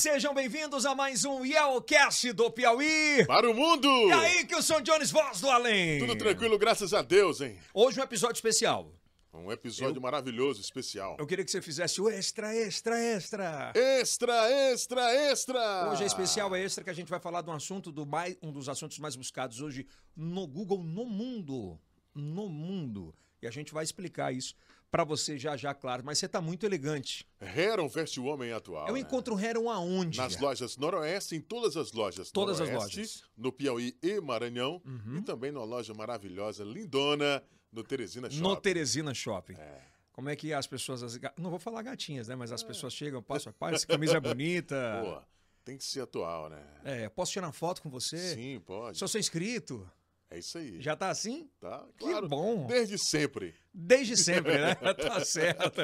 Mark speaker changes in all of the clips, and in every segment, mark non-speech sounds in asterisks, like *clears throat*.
Speaker 1: Sejam bem-vindos a mais um Yellowcast do Piauí.
Speaker 2: Para o mundo!
Speaker 1: E aí, que o São Jones, voz do além.
Speaker 2: Tudo tranquilo, graças a Deus, hein?
Speaker 1: Hoje um episódio especial.
Speaker 2: Um episódio maravilhoso, especial.
Speaker 1: Eu queria que você fizesse o extra, extra, extra.
Speaker 2: Extra, extra, extra!
Speaker 1: Hoje é especial, é extra, que a gente vai falar de um assunto, do mais, um dos assuntos mais buscados hoje no Google, no mundo. No mundo. E a gente vai explicar isso pra você já já, claro. Mas você tá muito elegante.
Speaker 2: Heron veste o homem atual.
Speaker 1: Eu
Speaker 2: né?
Speaker 1: encontro Heron aonde?
Speaker 2: Nas lojas Noroeste, em todas as lojas
Speaker 1: Todas as
Speaker 2: Noroeste,
Speaker 1: lojas. Uhum.
Speaker 2: no Piauí e Maranhão. E também numa loja maravilhosa, lindona, no Teresina Shopping.
Speaker 1: No Teresina Shopping.
Speaker 2: É.
Speaker 1: Como é que as pessoas. as Não vou falar gatinhas, né? Mas as pessoas chegam, passam, pai, essa camisa é bonita. *laughs*
Speaker 2: Pô, tem que ser atual, né?
Speaker 1: É, posso tirar uma foto com você?
Speaker 2: Sim, pode.
Speaker 1: Sou seu inscrito.
Speaker 2: É isso aí.
Speaker 1: Já tá assim?
Speaker 2: Tá,
Speaker 1: Que
Speaker 2: claro.
Speaker 1: bom.
Speaker 2: Desde sempre.
Speaker 1: Desde sempre, né? *laughs* tá certo.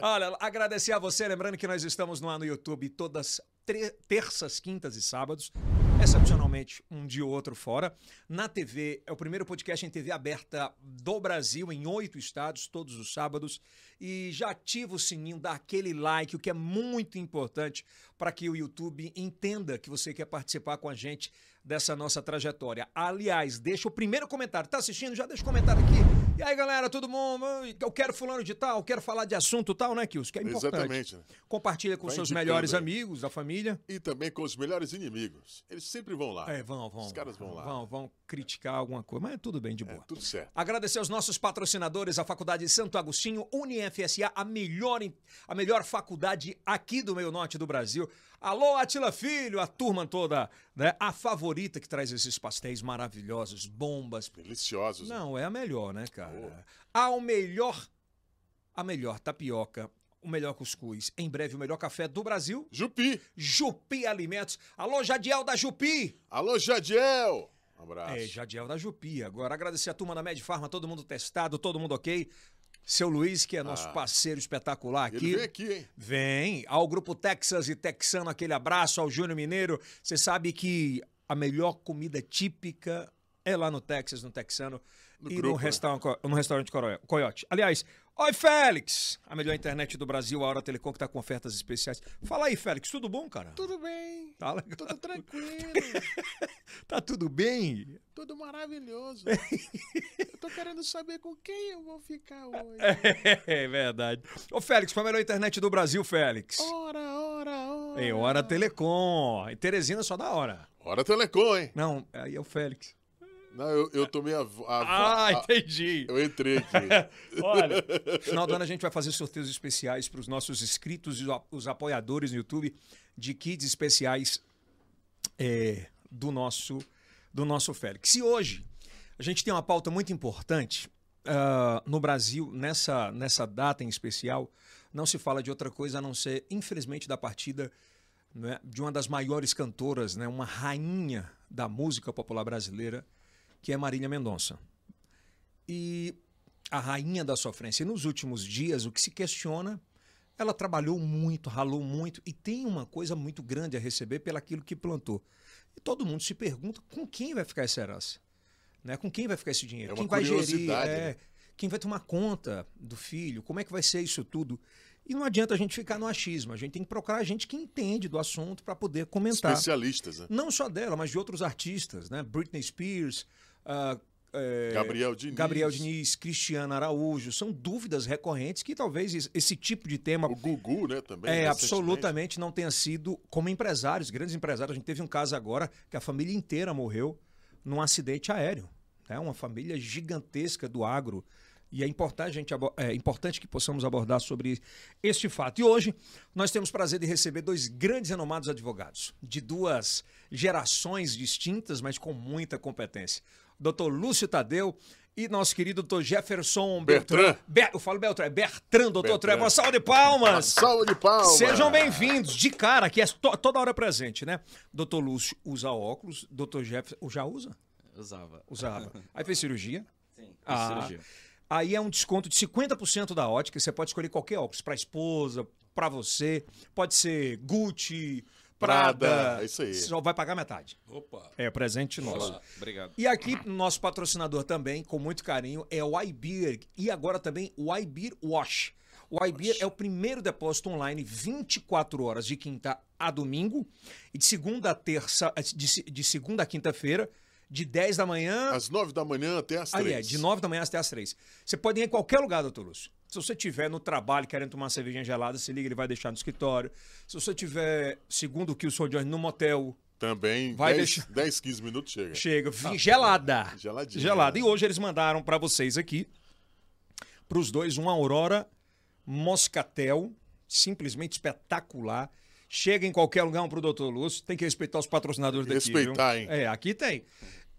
Speaker 1: Olha, agradecer a você, lembrando que nós estamos no ar no YouTube todas terças, quintas e sábados. Excepcionalmente, um dia ou outro fora. Na TV, é o primeiro podcast em TV aberta do Brasil, em oito estados, todos os sábados. E já ativa o sininho, dá aquele like, o que é muito importante para que o YouTube entenda que você quer participar com a gente dessa nossa trajetória. Aliás, deixa o primeiro comentário. Tá assistindo? Já deixa o comentário aqui. E aí, galera, todo mundo? Eu quero fulano de tal, quero falar de assunto tal, né, Kills? Que é importante.
Speaker 2: Exatamente. né?
Speaker 1: Compartilha com
Speaker 2: Vai
Speaker 1: seus melhores
Speaker 2: aí.
Speaker 1: amigos, da família.
Speaker 2: E também com os melhores inimigos. Eles sempre vão lá.
Speaker 1: É, vão, vão.
Speaker 2: Os caras vão lá.
Speaker 1: Vão, vão criticar alguma coisa, mas é tudo bem, de
Speaker 2: É,
Speaker 1: boa.
Speaker 2: tudo certo.
Speaker 1: Agradecer aos nossos patrocinadores, a Faculdade Santo Agostinho, UniFSA, a melhor, a melhor faculdade aqui do meio norte do Brasil. Alô, Atila Filho, a turma toda, né? A favorita que traz esses pastéis maravilhosos, bombas.
Speaker 2: Deliciosos. né?
Speaker 1: Não, é a melhor, né, cara?
Speaker 2: Boa.
Speaker 1: Ao melhor, a melhor tapioca, o melhor cuscuz, em breve o melhor café do Brasil.
Speaker 2: Jupi.
Speaker 1: Jupi Alimentos. Alô, Jadiel da Jupi.
Speaker 2: Alô, Jadiel. Um abraço.
Speaker 1: É, Jadiel da Jupi. Agora, agradecer a turma da Med Farma, todo mundo testado, todo mundo ok. Seu Luiz, que é nosso
Speaker 2: Ah.
Speaker 1: parceiro espetacular
Speaker 2: Ele
Speaker 1: aqui.
Speaker 2: vem aqui, hein?
Speaker 1: Vem. Ao Grupo Texas e Texano, aquele abraço. Ao Júnior Mineiro. Você sabe que a melhor comida típica é lá no Texas, no Texano.
Speaker 2: No
Speaker 1: e
Speaker 2: grupo,
Speaker 1: no,
Speaker 2: né?
Speaker 1: restaurante, no restaurante Coyote. Aliás, oi, Félix! A melhor internet do Brasil, a Hora Telecom, que tá com ofertas especiais. Fala aí, Félix, tudo bom, cara?
Speaker 2: Tudo bem.
Speaker 1: Tá legal?
Speaker 2: Tudo *laughs* tranquilo. *laughs*
Speaker 1: Tá tudo bem?
Speaker 2: tudo maravilhoso. *laughs* eu tô querendo saber com quem eu vou ficar hoje.
Speaker 1: É verdade. Ô, Félix, foi a melhor internet do Brasil, Félix.
Speaker 2: Ora, ora, ora.
Speaker 1: Em Hora Telecom. Em Teresina só dá hora.
Speaker 2: Hora Telecom, hein?
Speaker 1: Não, aí é o Félix.
Speaker 2: Não, eu, eu tomei a... a-
Speaker 1: Ah,
Speaker 2: a-
Speaker 1: entendi.
Speaker 2: eu entrei aqui. *laughs*
Speaker 1: Olha, no *laughs* final do ano a gente vai fazer sorteios especiais para os nossos inscritos e os a- os apoiadores no YouTube de kits especiais é, do nosso do nosso Félix. E hoje a gente tem uma pauta muito importante ah, no Brasil nessa nessa data em especial. Não se fala de outra coisa a não ser, infelizmente, da partida né, de uma das maiores cantoras, né, uma rainha da música popular brasileira, que é Marília Mendonça. E a rainha da sofrência. E nos últimos dias, o que se questiona, ela trabalhou muito, ralou muito e tem uma coisa muito grande a receber pelaquilo que plantou. E todo mundo se pergunta com quem vai ficar essa herança? Né? Com quem vai ficar esse dinheiro?
Speaker 2: É
Speaker 1: quem vai gerir? É,
Speaker 2: né?
Speaker 1: Quem vai tomar conta do filho? Como é que vai ser isso tudo? E não adianta a gente ficar no achismo, a gente tem que procurar gente que entende do assunto para poder comentar.
Speaker 2: Especialistas, né?
Speaker 1: Não só dela, mas de outros artistas, né? Britney Spears, é,
Speaker 2: Gabriel Diniz.
Speaker 1: Gabriel Diniz, Cristiano Araújo, são dúvidas recorrentes que talvez es- esse tipo de tema
Speaker 2: O Gugu, né, também.
Speaker 1: é, absolutamente não tenha sido como empresários, grandes empresários. A gente teve um caso agora que a família inteira morreu num acidente aéreo. É uma família gigantesca do agro. E é importante, a gente, é importante que possamos abordar sobre este fato. E hoje nós temos o prazer de receber dois grandes renomados advogados, de duas gerações distintas, mas com muita competência. Dr. Lúcio Tadeu e nosso querido Dr. Jefferson
Speaker 2: Bertrand.
Speaker 1: Ber- eu falo Beltrán, é Bertrand, doutor
Speaker 2: Bertrand.
Speaker 1: Trevor. Uma salva de palmas! *laughs*
Speaker 2: Salva de palmas.
Speaker 1: Sejam bem-vindos, de cara, que é to- toda hora presente, né? Doutor Lúcio usa óculos, doutor Jefferson já usa?
Speaker 3: Usava.
Speaker 1: Usava. Aí fez cirurgia.
Speaker 3: Sim, fiz
Speaker 1: Ah,
Speaker 3: cirurgia.
Speaker 1: Aí é um desconto de 50% da ótica. Você pode escolher qualquer óculos para esposa, para você. Pode ser Gucci, Prada.
Speaker 2: Prada, é isso aí.
Speaker 1: Só vai pagar metade.
Speaker 3: Opa.
Speaker 1: É presente nosso.
Speaker 3: Olá, obrigado.
Speaker 1: E aqui, nosso patrocinador também, com muito carinho, é o iBeer. E agora também o iBeer Wash. O iBeer é o primeiro depósito online 24 horas de quinta a domingo e de segunda a terça, de, de segunda a quinta-feira, de 10 da manhã.
Speaker 2: Às 9 da manhã até às 3.
Speaker 1: Aí é, de 9 da manhã até às 3. Você pode ir em qualquer lugar, doutor Lúcio. Se você estiver no trabalho querendo tomar uma cervejinha gelada, se liga, ele vai deixar no escritório. Se você estiver, segundo o que o senhor Johnny, no motel,
Speaker 2: também, vai 10, deixar... 10, 15 minutos chega.
Speaker 1: Chega, ah, gelada.
Speaker 2: Geladinha.
Speaker 1: Gelada. E hoje eles mandaram para vocês aqui, para os dois, uma Aurora Moscatel, simplesmente espetacular. Chega em qualquer lugar um pro Doutor Lúcio. Tem que respeitar os patrocinadores daqui.
Speaker 2: Respeitar,
Speaker 1: viu?
Speaker 2: hein?
Speaker 1: É, aqui tem.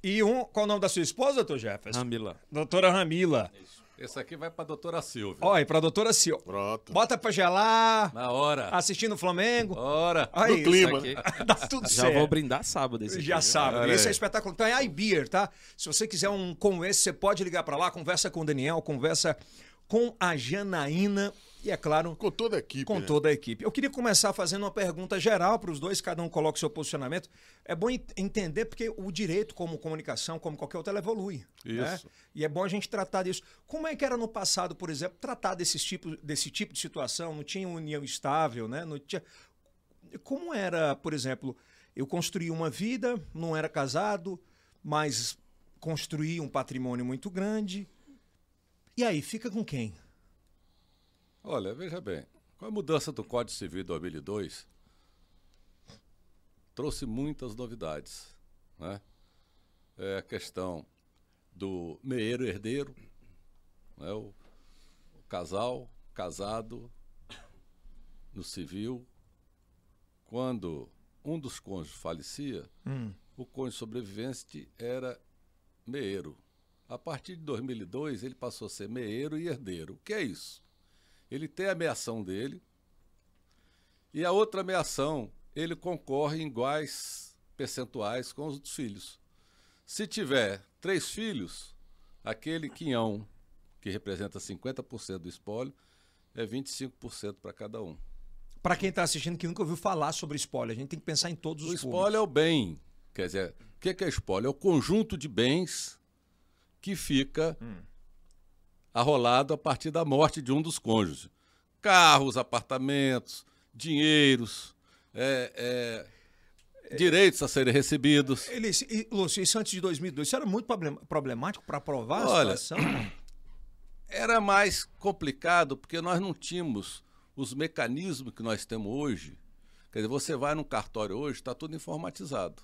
Speaker 1: E um, qual é o nome da sua esposa, doutor Jefferson?
Speaker 3: Ramila.
Speaker 1: Doutora Ramila.
Speaker 3: Isso. Esse aqui vai pra doutora Silvia.
Speaker 1: Olha, pra doutora Silvia.
Speaker 2: Pronto.
Speaker 1: Bota pra gelar.
Speaker 3: Na hora.
Speaker 1: Assistindo o Flamengo.
Speaker 3: Hora.
Speaker 1: Aí,
Speaker 2: no clima. *laughs*
Speaker 1: Dá tudo
Speaker 3: Já
Speaker 1: certo.
Speaker 3: vou brindar sábado esse
Speaker 1: Já
Speaker 3: aqui,
Speaker 1: sabe.
Speaker 2: Olha
Speaker 1: Esse é espetacular. Então é iBeer, tá? Se você quiser um como esse, você pode ligar pra lá, conversa com o Daniel, conversa com a Janaína e, é claro,
Speaker 2: Com toda a equipe.
Speaker 1: com
Speaker 2: né?
Speaker 1: toda a equipe. Eu queria começar fazendo uma pergunta geral para os dois, cada um coloca o seu posicionamento. É bom ent- entender porque o direito, como comunicação, como qualquer outro, ela evolui. né?
Speaker 2: Isso.
Speaker 1: E é bom a gente tratar disso. Como é que era no passado, por exemplo, tratar desses tipos, desse tipo de situação? Não tinha união estável, né? Não tinha... Como era, por exemplo, eu construí uma vida, não era casado, mas construí um patrimônio muito grande. E aí, fica com quem?
Speaker 3: Olha, veja bem, com a mudança do Código Civil de 2002, trouxe muitas novidades. Né? É a questão do meeiro herdeiro, né? o, o casal casado no civil. Quando um dos cônjuges falecia,
Speaker 1: Hum.
Speaker 3: o cônjuge sobrevivente era meeiro. A partir de 2002, ele passou a ser meeiro e herdeiro. O que é isso? Ele tem a meação dele e a outra meação, ele concorre em iguais percentuais com os outros filhos. Se tiver três filhos, aquele quinhão, que representa 50% do espólio, é 25% para cada um.
Speaker 1: Para quem está assistindo que nunca ouviu falar sobre spoiler, a gente tem que pensar em todos
Speaker 3: O
Speaker 1: os
Speaker 3: espólio é o bem. Quer dizer, o que que é espólio? É o conjunto de bens que fica arrolado a partir da morte de um dos cônjuges. Carros, apartamentos, dinheiros, é, é, direitos a serem recebidos.
Speaker 1: Ele, e, Lúcio, isso antes de 2002, isso era muito problem- problemático para provar
Speaker 3: Olha,
Speaker 1: a situação? *clears throat*
Speaker 3: Era mais complicado porque nós não tínhamos os mecanismos que nós temos hoje. Quer dizer, você vai num cartório hoje, está tudo informatizado,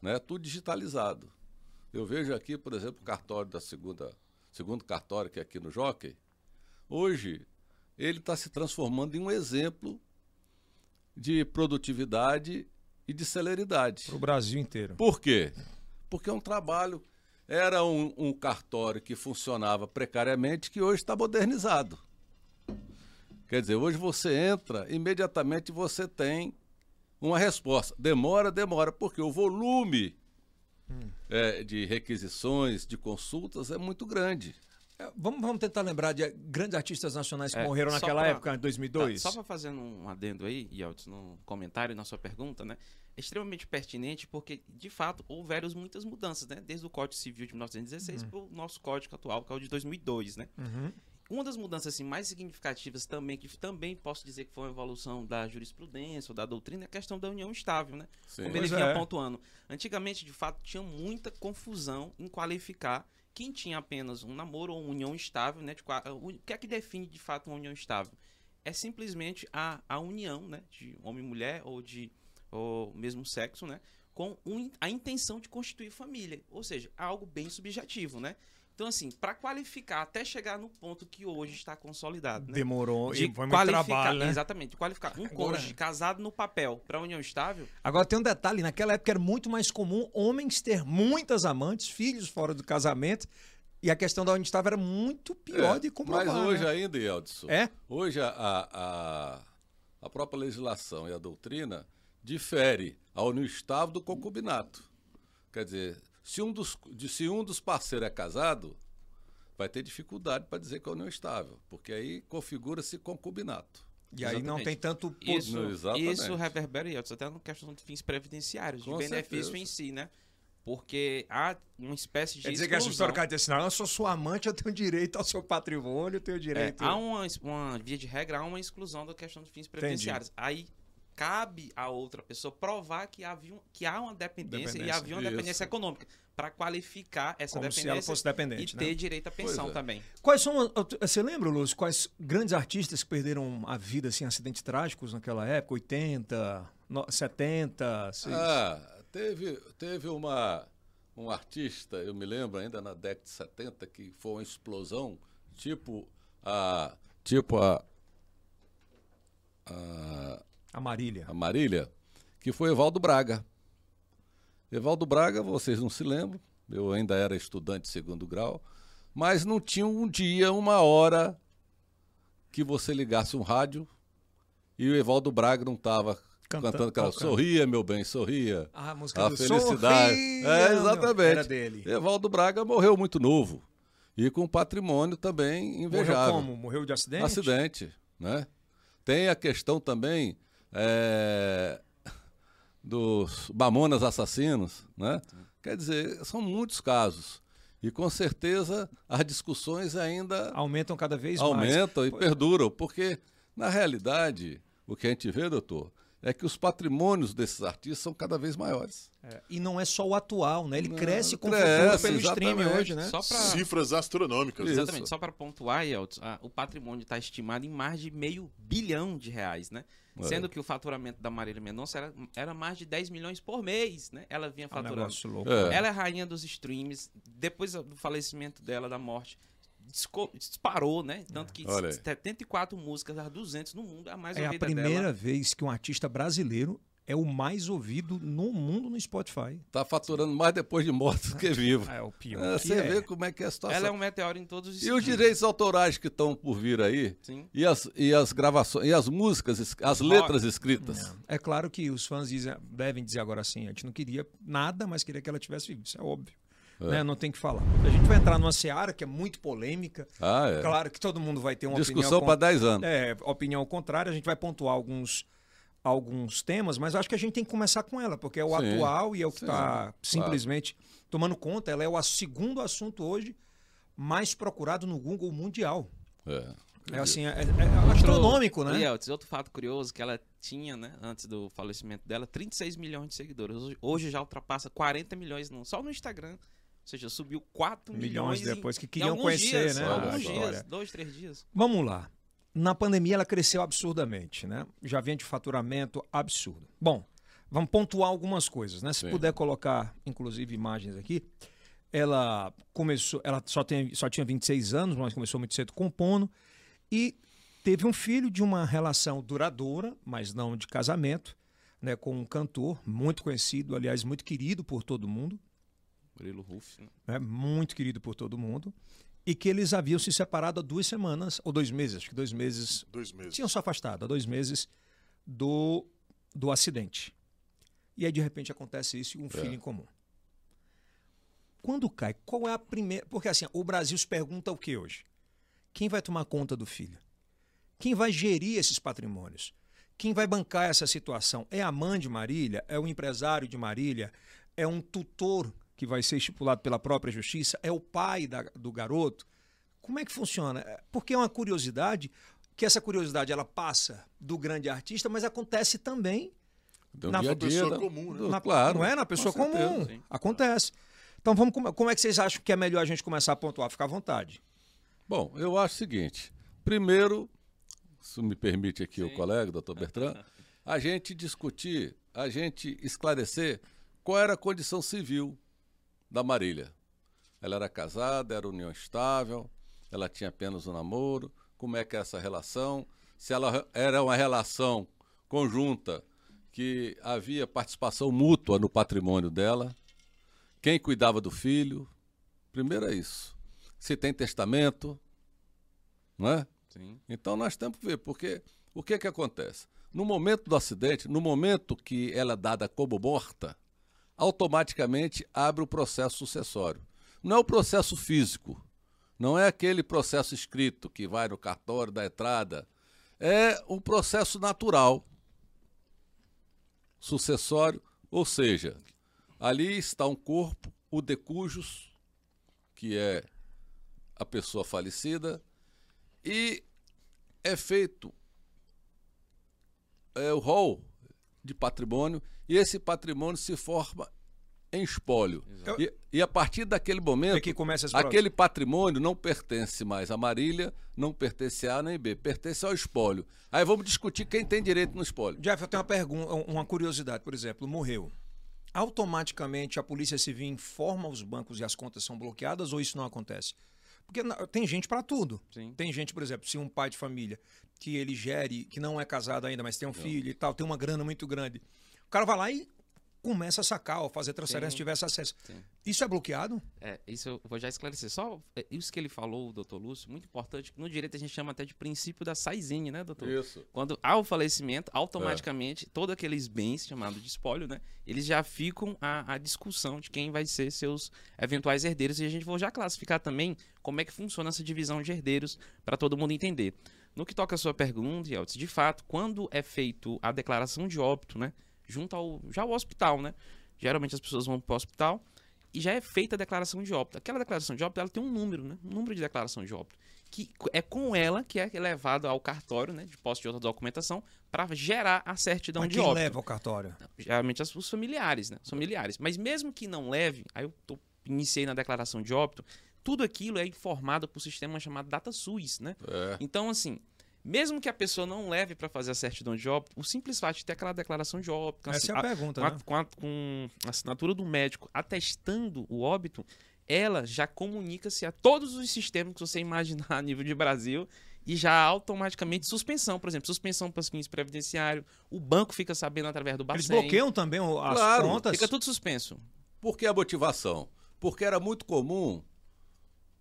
Speaker 3: né? tudo digitalizado. Eu vejo aqui, por exemplo, o cartório da segunda, segundo cartório que é aqui no Jockey. Hoje, ele está se transformando em um exemplo de produtividade e de celeridade.
Speaker 1: Para o Brasil inteiro.
Speaker 3: Por quê? Porque é um trabalho. Era um, um cartório que funcionava precariamente, que hoje está modernizado. Quer dizer, hoje você entra, imediatamente você tem uma resposta. Demora, demora, porque o volume é, de requisições, de consultas é muito grande.
Speaker 1: É, Vamos, vamos tentar lembrar de grandes artistas nacionais que
Speaker 4: É,
Speaker 1: morreram naquela
Speaker 4: pra-
Speaker 1: época, em 2002.
Speaker 4: Tá, só para fazer um adendo aí, Yeltsin, no comentário na sua pergunta, né? É extremamente pertinente porque, de fato, houveram muitas mudanças, né? Desde o Código Civil de 1916 para o nosso código atual, que é o de 2002, né?
Speaker 1: Uhum.
Speaker 4: Uma das mudanças assim, mais significativas também, que também posso dizer que foi uma evolução da jurisprudência ou da doutrina, é a questão da união estável, né?
Speaker 3: Sim.
Speaker 4: Como
Speaker 1: Pois
Speaker 4: ele vinha
Speaker 1: é.
Speaker 4: pontuando. Antigamente, de fato, tinha muita confusão em qualificar quem tinha apenas um namoro ou uma união estável, né? de O que é que define de fato uma união estável? É simplesmente a, a união, né? De homem e mulher ou de ou mesmo sexo, né? Com um- a intenção de constituir família. Ou seja, algo bem subjetivo, né? Então, assim, para qualificar até chegar no ponto que hoje está consolidado, né?
Speaker 1: Demorou,
Speaker 4: de
Speaker 1: e foi muito
Speaker 4: qualificar,
Speaker 1: trabalho, né?
Speaker 4: exatamente, de qualificar um
Speaker 1: Agora-
Speaker 4: cônjuge casado no papel para união estável,
Speaker 1: Agora tem um detalhe, naquela época era muito mais comum homens ter muitas amantes, filhos fora do casamento, e a questão da onde estava era muito pior
Speaker 3: É,
Speaker 1: de comprovar.
Speaker 3: Mas hoje
Speaker 1: né?
Speaker 3: ainda, Eldson,
Speaker 1: É?
Speaker 3: hoje a, a, a própria legislação e a doutrina difere a união estável do concubinato. Quer dizer, se um dos, de- se um dos parceiros é casado, vai ter dificuldade para dizer que é união estável, porque aí configura-se concubinato.
Speaker 1: E aí não
Speaker 4: Exatamente.
Speaker 1: tem tanto...
Speaker 4: Isso,
Speaker 3: Não, exatamente.
Speaker 4: isso reverbera e outros, até na questão de fins previdenciários, de
Speaker 3: Com
Speaker 4: benefício
Speaker 3: certeza.
Speaker 4: em si, né? Porque há uma espécie de
Speaker 1: Quer dizer que essa
Speaker 4: exclusão.
Speaker 1: história que disse, não, eu sou sua amante, eu tenho direito ao seu patrimônio, eu tenho
Speaker 4: É,
Speaker 1: direito...
Speaker 4: há uma, uma via de regra, há uma exclusão da questão dos fins previdenciários. Aí cabe a outra pessoa provar que, havia, um- que há uma dependência, e
Speaker 1: Dependência,
Speaker 4: havia uma
Speaker 3: isso.
Speaker 4: dependência econômica para qualificar essa
Speaker 1: como se
Speaker 4: dependência
Speaker 1: ela fosse
Speaker 4: e
Speaker 1: dependente,
Speaker 4: ter
Speaker 1: né?
Speaker 4: direito à pensão
Speaker 3: é.
Speaker 4: também.
Speaker 1: Quais são, você lembra, Lúcio, quais grandes artistas que perderam a vida assim, em acidentes trágicos naquela época? 80, no- 70, sei-
Speaker 3: Ah, teve, teve uma, um artista, eu me lembro ainda na década de 70, que foi uma explosão, tipo a. Tipo a. A,
Speaker 1: a Marília.
Speaker 3: a Marília, que foi Evaldo Braga. Evaldo Braga, vocês não se lembram, eu ainda era estudante de segundo grau, mas não tinha um dia, uma hora que você ligasse um rádio e o Evaldo Braga não estava
Speaker 1: Cantando,
Speaker 3: cantando aquela Sorria, meu bem, sorria.
Speaker 1: Ah, a música
Speaker 3: A
Speaker 1: do
Speaker 3: felicidade.
Speaker 1: Sorria,
Speaker 3: É, exatamente.
Speaker 1: Dele.
Speaker 3: Evaldo Braga morreu muito novo e com um patrimônio também
Speaker 1: Morreu
Speaker 3: invejável.
Speaker 1: como? Morreu de acidente?
Speaker 3: Acidente, né? Tem a questão também é, dos Mamonas assassinos, né? Quer dizer, são muitos casos. E com certeza as discussões ainda
Speaker 1: Aumentam cada vez mais.
Speaker 3: aumentam e perduram, porque, na realidade, o que a gente vê, doutor, é que os patrimônios desses artistas são cada vez maiores.
Speaker 1: É, E não é só o atual, né? Ele
Speaker 3: Não,
Speaker 1: cresce com
Speaker 3: cresce,
Speaker 1: pelo streaming hoje, né?
Speaker 4: Só para
Speaker 2: Cifras astronômicas. né?
Speaker 3: Isso.
Speaker 4: Exatamente, só para pontuar, Yeltsin, o patrimônio está estimado em mais de meio bilhão de reais, né?
Speaker 3: É.
Speaker 4: Sendo que o faturamento da Marília Mendonça era, era mais de 10 milhões por mês, né? Ela vinha
Speaker 1: É um
Speaker 4: faturando.
Speaker 1: negócio louco.
Speaker 3: É.
Speaker 4: Ela é rainha dos streams. Depois do falecimento dela, da morte, disparou, né? Tanto que
Speaker 3: Olha aí.
Speaker 4: 74 músicas das 200 no mundo, a mais
Speaker 1: É a primeira
Speaker 4: dela.
Speaker 1: vez que um artista brasileiro é o mais ouvido no mundo no Spotify.
Speaker 3: Está faturando mais depois de morto do que vivo.
Speaker 1: É o pior.
Speaker 3: É,
Speaker 1: que
Speaker 3: você
Speaker 1: é.
Speaker 3: vê como é que é a situação.
Speaker 4: Ela é um meteoro em todos os
Speaker 3: E os direitos autorais que estão por vir aí,
Speaker 4: Sim.
Speaker 3: e as, e as gravações, e as músicas, as letras escritas.
Speaker 1: É claro que os fãs dizem- devem dizer agora assim, a gente não queria nada, mas queria que ela tivesse vivo. Isso é óbvio. Né? Não tem que falar. A gente vai entrar numa seara que é muito polêmica.
Speaker 3: Ah, é.
Speaker 1: Claro que todo mundo vai ter uma
Speaker 3: Discussão
Speaker 1: opinião.
Speaker 3: para 10 anos.
Speaker 1: É, opinião contrária, a gente vai pontuar alguns, alguns temas, mas acho que a gente tem que começar com ela, porque é o
Speaker 3: Sim,
Speaker 1: atual e é o que
Speaker 3: sim,
Speaker 1: está simplesmente tomando conta. Ela é o segundo assunto hoje mais procurado no Google mundial.
Speaker 3: É.
Speaker 1: É assim, é, é- é astronômico, né?
Speaker 4: E Eltis, outro fato curioso que ela tinha, né, antes do falecimento dela, 36 milhões de seguidores. Hoje, hoje já ultrapassa 40 milhões no, só no Instagram. Ou seja, subiu 4
Speaker 1: Milhões
Speaker 4: milhões, em-
Speaker 1: depois que
Speaker 4: em
Speaker 1: queriam
Speaker 4: alguns
Speaker 1: conhecer,
Speaker 4: dias,
Speaker 1: né,
Speaker 4: Alguns dias, dois, três dias.
Speaker 1: Vamos lá. Na pandemia ela cresceu absurdamente, né? Já vinha de faturamento absurdo. Bom, vamos pontuar algumas coisas, né? Se
Speaker 3: Sim.
Speaker 1: puder colocar, inclusive, imagens aqui. Ela começou, ela só, tem, só tinha 26 anos, mas começou muito cedo compondo. E teve um filho de uma relação duradoura, mas não de casamento, né? Com um cantor muito conhecido, aliás, muito querido por todo mundo
Speaker 4: Murilo Ruff, né?
Speaker 1: né, muito querido por todo mundo, e que eles haviam se separado há duas semanas, ou dois meses, acho que dois meses,
Speaker 2: Dois meses.
Speaker 1: tinham se afastado há dois meses do, do acidente. E aí, de repente, acontece isso um filho em comum. Quando cai, qual é a primeira. Porque assim, o Brasil se pergunta o que hoje? Quem vai tomar conta do filho? Quem vai gerir esses patrimônios? Quem vai bancar essa situação? É a mãe de Marília? É o empresário de Marília? É um tutor que vai ser estipulado pela própria justiça? É o pai da- do garoto? Como é que funciona? É, Porque é uma curiosidade que essa curiosidade ela passa do grande artista, mas acontece também
Speaker 3: Do
Speaker 1: Na
Speaker 3: dia dia.
Speaker 2: pessoa
Speaker 3: da-
Speaker 2: comum, né?
Speaker 1: na-
Speaker 3: claro.
Speaker 1: não é na pessoa
Speaker 3: com certeza.
Speaker 1: comum.
Speaker 4: sim.
Speaker 1: Acontece. Então vamos como é que vocês acham que é melhor a gente começar a pontuar? Ficar à vontade.
Speaker 3: Bom, eu acho o seguinte. Primeiro, se me permite aqui o
Speaker 4: Sim.
Speaker 3: colega, doutor Bertrand, *laughs* a gente discutir, a gente esclarecer qual era a condição civil da Marília. Ela era casada, era união estável, ela tinha apenas um namoro, como é que é essa relação, se ela era uma relação conjunta que havia participação mútua no patrimônio dela, quem cuidava do filho, primeiro é isso. Se tem testamento, não é?
Speaker 4: Sim.
Speaker 3: Então nós temos que ver, porque o que que acontece? No momento do acidente, no momento que ela é dada como morta, automaticamente abre o processo sucessório. Não é o processo físico, não é aquele processo escrito que vai no cartório da entrada, é um processo natural sucessório, ou seja, Ali está um corpo, o decujus, que é a pessoa falecida, e é feito é, o rol de patrimônio, e esse patrimônio se forma em espólio. E, e, a partir daquele momento,
Speaker 1: é que começa
Speaker 3: aquele patrimônio não pertence mais a Marília, não pertence a A nem B, pertence ao espólio. Aí vamos discutir quem tem direito no espólio.
Speaker 1: Jeff, eu tenho uma pergunta, uma curiosidade, por exemplo, morreu. Automaticamente a Polícia Civil informa os bancos e as contas são bloqueadas ou isso não acontece? Porque tem gente para tudo. Sim. Tem gente, por exemplo, se um pai de família que ele gere, que não é casado ainda, mas tem um não. filho e tal, tem uma grana muito grande. O cara vai lá e começa a sacar ou fazer transferência se tivesse acesso. Sim. Isso é bloqueado?
Speaker 4: É, isso eu vou já esclarecer. Só é, isso que ele falou, doutor Lúcio, muito importante. No direito a gente chama até de princípio da saizinha, né, doutor?
Speaker 3: Isso.
Speaker 4: Quando há o falecimento, automaticamente, é. todos aqueles bens chamados de espólio, né, eles já ficam à, à discussão de quem vai ser seus eventuais herdeiros. E a gente vai já classificar também como é que funciona essa divisão de herdeiros para todo mundo entender. No que toca a sua pergunta, Yeltsin, de fato, quando é feito a declaração de óbito, né, junto ao já ao hospital, né? Geralmente as pessoas vão para o hospital e já é feita a declaração de óbito. Aquela declaração de óbito, ela tem um número, né? Um número de declaração de óbito. Que é com ela que é levado ao cartório, né? De posse de outra documentação, para gerar a certidão Mas de
Speaker 1: quem
Speaker 4: óbito.
Speaker 1: leva ao cartório?
Speaker 4: Geralmente os familiares, né? Os familiares. Mas mesmo que não leve, aí eu tô, iniciei na declaração de óbito, tudo aquilo é informado por um sistema chamado DataSUS, né? É. Então, assim, mesmo que a pessoa não leve para fazer a certidão de óbito, o simples fato de ter aquela declaração de óbito,
Speaker 1: Essa
Speaker 4: assim,
Speaker 1: é a, a pergunta,
Speaker 4: com,
Speaker 1: né?
Speaker 4: com, a, com a assinatura do médico atestando o óbito, ela já comunica-se a todos os sistemas que você imaginar a nível de Brasil e já automaticamente suspensão, por exemplo, suspensão para os fins previdenciários, o banco fica sabendo através do Bacen.
Speaker 1: Eles bloqueiam também as claro, contas?
Speaker 4: Fica tudo suspenso.
Speaker 3: Por que a motivação? Porque era muito comum,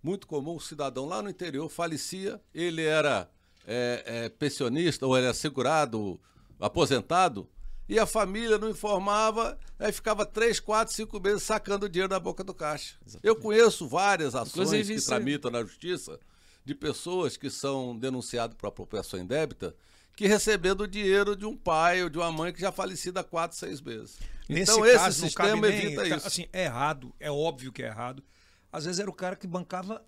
Speaker 3: muito comum o cidadão lá no interior falecia, ele era é, é, pensionista ou era segurado, aposentado, e a família não informava, aí ficava três, quatro, cinco meses sacando dinheiro da boca do caixa. Exatamente. Eu conheço várias ações Inclusive, que tramitam na justiça de pessoas que são denunciadas por apropriação indébita que recebendo dinheiro de um pai ou de uma mãe que já falecida há quatro, seis meses.
Speaker 1: Nesse então caso, esse sistema evita nem, isso. Assim, é errado, é óbvio que é errado. Às vezes era o cara que bancava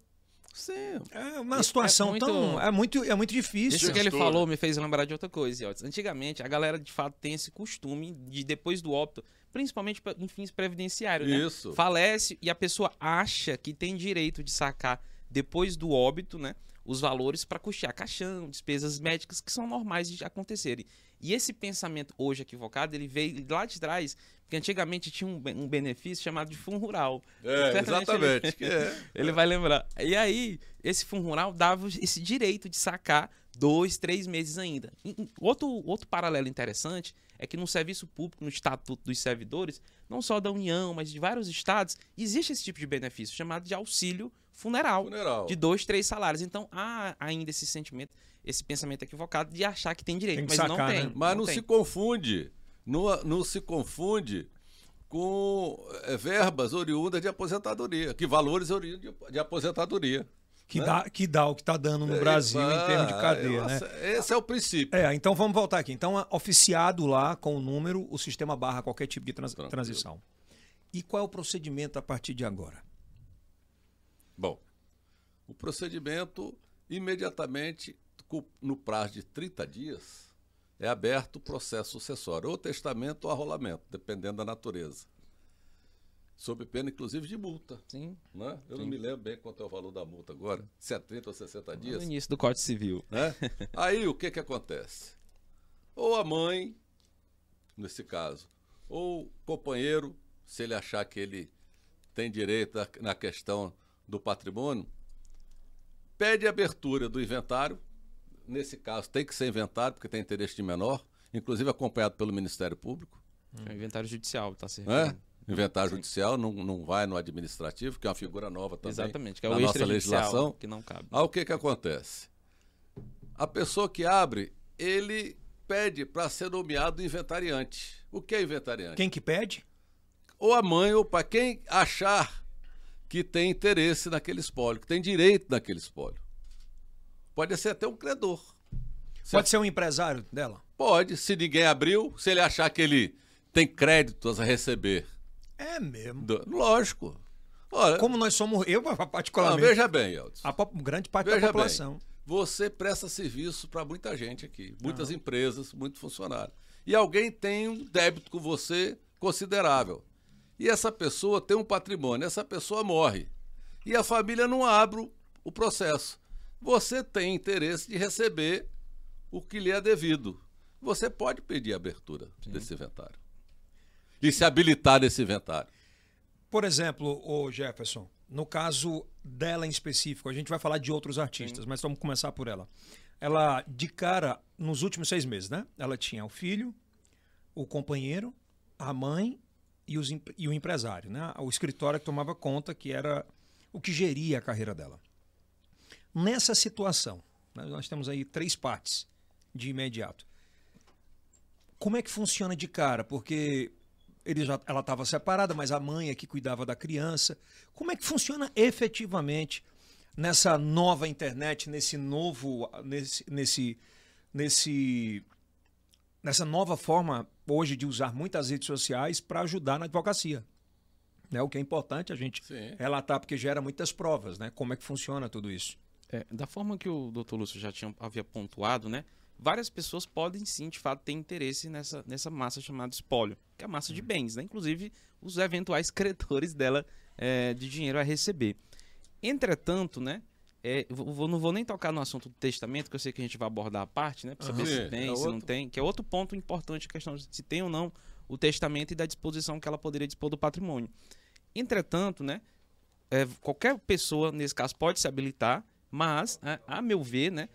Speaker 1: Sim. É uma situação é muito, tão. É muito, é muito difícil.
Speaker 4: Isso que ele falou me fez lembrar de outra coisa. Antigamente, a galera de fato tem esse costume de, depois do óbito, principalmente em fins previdenciários, né?
Speaker 3: Isso.
Speaker 4: Falece e a pessoa acha que tem direito de sacar depois do óbito, né? Os valores para custear caixão, despesas médicas que são normais de acontecerem. E esse pensamento hoje equivocado, ele veio lá de trás porque antigamente tinha um, um benefício chamado de fundo rural.
Speaker 3: É, exatamente.
Speaker 4: Ele, é. *laughs* ele vai lembrar. E aí, esse fundo rural dava esse direito de sacar dois, três meses ainda. Outro, outro paralelo interessante é que no serviço público, no Estatuto dos Servidores, não só da União, mas de vários estados, existe esse tipo de benefício chamado de auxílio funeral,
Speaker 3: funeral.
Speaker 4: de dois, três salários. Então há ainda esse sentimento, esse pensamento equivocado de achar que tem direito, tem mas sacar, não tem. Né?
Speaker 3: Mas
Speaker 4: não,
Speaker 3: não se confunde não, não se confunde com é, verbas oriundas de aposentadoria, que valores oriundos de, de aposentadoria.
Speaker 1: Que, né? dá, que dá o que está dando no é, Brasil em termos de cadeia, né?
Speaker 3: Esse é o princípio.
Speaker 1: É, então vamos voltar aqui. Então, oficiado lá com o número, o sistema barra qualquer tipo de trans, transição. E qual é o procedimento a partir de agora?
Speaker 3: Bom, o procedimento, imediatamente, no prazo de 30 dias, é aberto o processo sucessório, ou testamento ou arrolamento, dependendo da natureza. Sob pena, inclusive, de multa.
Speaker 4: Sim.
Speaker 3: Né? Eu Sim. não me lembro bem quanto é o valor da multa agora, se é 30 ou 60 dias.
Speaker 4: No início do Código Civil.
Speaker 3: Né? *laughs* Aí o que, que acontece? Ou a mãe, nesse caso, ou o companheiro, se ele achar que ele tem direito na questão do patrimônio, pede abertura do inventário nesse caso, tem que ser inventário, porque tem interesse de menor, inclusive acompanhado pelo Ministério Público.
Speaker 4: É inventário judicial, está se
Speaker 3: é? Inventário Sim. judicial, não, não vai no administrativo, que é uma figura nova também.
Speaker 4: Exatamente, que é
Speaker 3: o na nossa legislação.
Speaker 4: Que não cabe.
Speaker 3: Aí o que, que acontece? A pessoa que abre, ele pede para ser nomeado inventariante. O que é inventariante?
Speaker 1: Quem que pede?
Speaker 3: Ou a mãe, ou para quem achar que tem interesse naquele espólio, que tem direito naquele espólio. Pode ser até um credor.
Speaker 1: Pode ser um empresário dela?
Speaker 3: Pode, se ninguém abriu, se ele achar que ele tem créditos a receber
Speaker 1: É mesmo.
Speaker 3: Do- lógico. Olha,
Speaker 1: Como nós somos, eu
Speaker 3: não,
Speaker 1: particularmente,
Speaker 3: veja bem, Elton.
Speaker 1: a grande parte
Speaker 3: Veja
Speaker 1: da
Speaker 3: bem,
Speaker 1: população.
Speaker 3: você presta serviço para muita gente aqui, muitas empresas, muitos funcionários. E alguém tem um débito com você considerável. E essa pessoa tem um patrimônio, essa pessoa morre. E a família não abre o processo. Você tem interesse de receber o que lhe é devido. Você pode pedir a abertura desse inventário. E se habilitar nesse inventário.
Speaker 1: Por exemplo, o Jefferson, no caso dela em específico, a gente vai falar de outros artistas, mas vamos começar por ela. Ela, de cara, nos últimos seis meses, né? Ela tinha o filho, o companheiro, a mãe e, os e o empresário, né? O escritório que tomava conta, que era o que geria a carreira dela. Nessa situação, né, nós temos aí três partes de imediato. Como é que funciona de cara? Porque ele já, ela estava separada, mas a mãe é que cuidava da criança. Como é que funciona efetivamente nessa nova internet, nesse novo, nesse, nesse, nesse, nessa nova forma hoje de usar muitas redes sociais para ajudar na advocacia? Né? O que é importante a gente
Speaker 3: Sim.
Speaker 1: relatar, porque gera muitas provas, né? Como é que funciona tudo isso?
Speaker 4: É, da forma que o Dr. Lúcio já tinha, havia pontuado, né? Várias pessoas podem sim, de fato, ter interesse nessa, nessa massa chamada espólio, que é a massa de bens, né? Inclusive os eventuais credores dela é, de dinheiro a receber. Entretanto, né? é, vou- não vou nem tocar no assunto do testamento, que eu sei que a gente vai abordar a parte, né? Pra saber se tem,
Speaker 3: é
Speaker 4: se não
Speaker 3: outro.
Speaker 4: tem, que é outro ponto importante a questão de se tem ou não o testamento e da disposição que ela poderia dispor do patrimônio. Entretanto, né? é, qualquer pessoa, nesse caso, pode se habilitar, mas, a, a meu ver, né?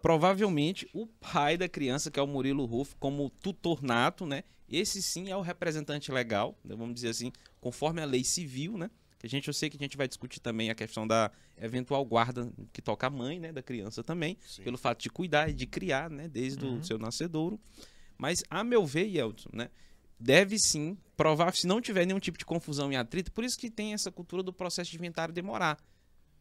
Speaker 4: Provavelmente o pai da criança, que é o Murilo Ruff, como tutor nato, né? Esse sim é o representante legal, né, vamos dizer assim, conforme a lei civil, né? Que a gente, eu sei que a gente vai discutir também a questão da eventual guarda que toca a mãe, né, da criança também, pelo fato de cuidar e de criar, né, desde o seu nascedouro. Mas, a meu ver, Yeltsin, né, deve sim provar, se não tiver nenhum tipo de confusão e atrito, por isso que tem essa cultura do processo de inventário demorar.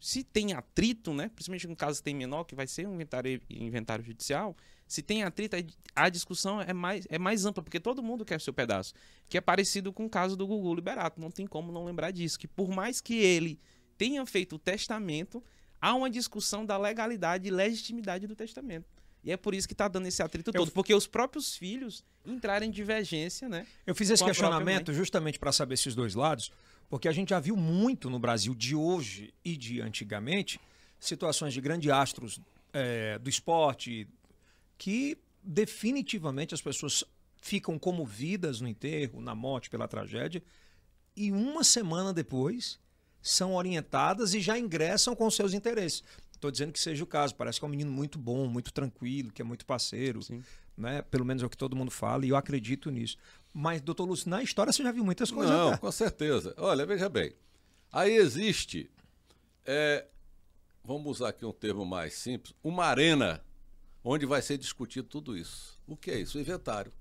Speaker 4: Se tem atrito, né, principalmente no caso tem menor, que vai ser um inventário, inventário judicial, se tem atrito, a discussão é mais, é mais ampla, porque todo mundo quer o seu pedaço. Que é parecido com o caso do Gugu Liberato, não tem como não lembrar disso. Que por mais que ele tenha feito o testamento, há uma discussão da legalidade e legitimidade do testamento. E é por isso que está dando esse atrito todo, porque os próprios filhos entraram em divergência, né?
Speaker 1: Eu fiz esse questionamento justamente para saber esses dois lados, porque a gente já viu muito no Brasil de hoje e de antigamente situações de grandes astros é, do esporte que definitivamente as pessoas ficam comovidas no enterro, na morte, pela tragédia, e uma semana depois são orientadas e já ingressam com seus interesses. Estou dizendo que seja o caso. Parece que é um menino muito bom, muito tranquilo, que é muito parceiro.
Speaker 4: Sim.
Speaker 1: Né? Pelo menos é o que todo mundo fala, e eu acredito nisso. Mas, doutor Lúcio, na história você já viu muitas coisas.
Speaker 3: Não,
Speaker 1: né?
Speaker 3: com certeza. Olha, veja bem. Aí existe, é, vamos usar aqui um termo mais simples, uma arena onde vai ser discutido tudo isso. O que é isso? O inventário.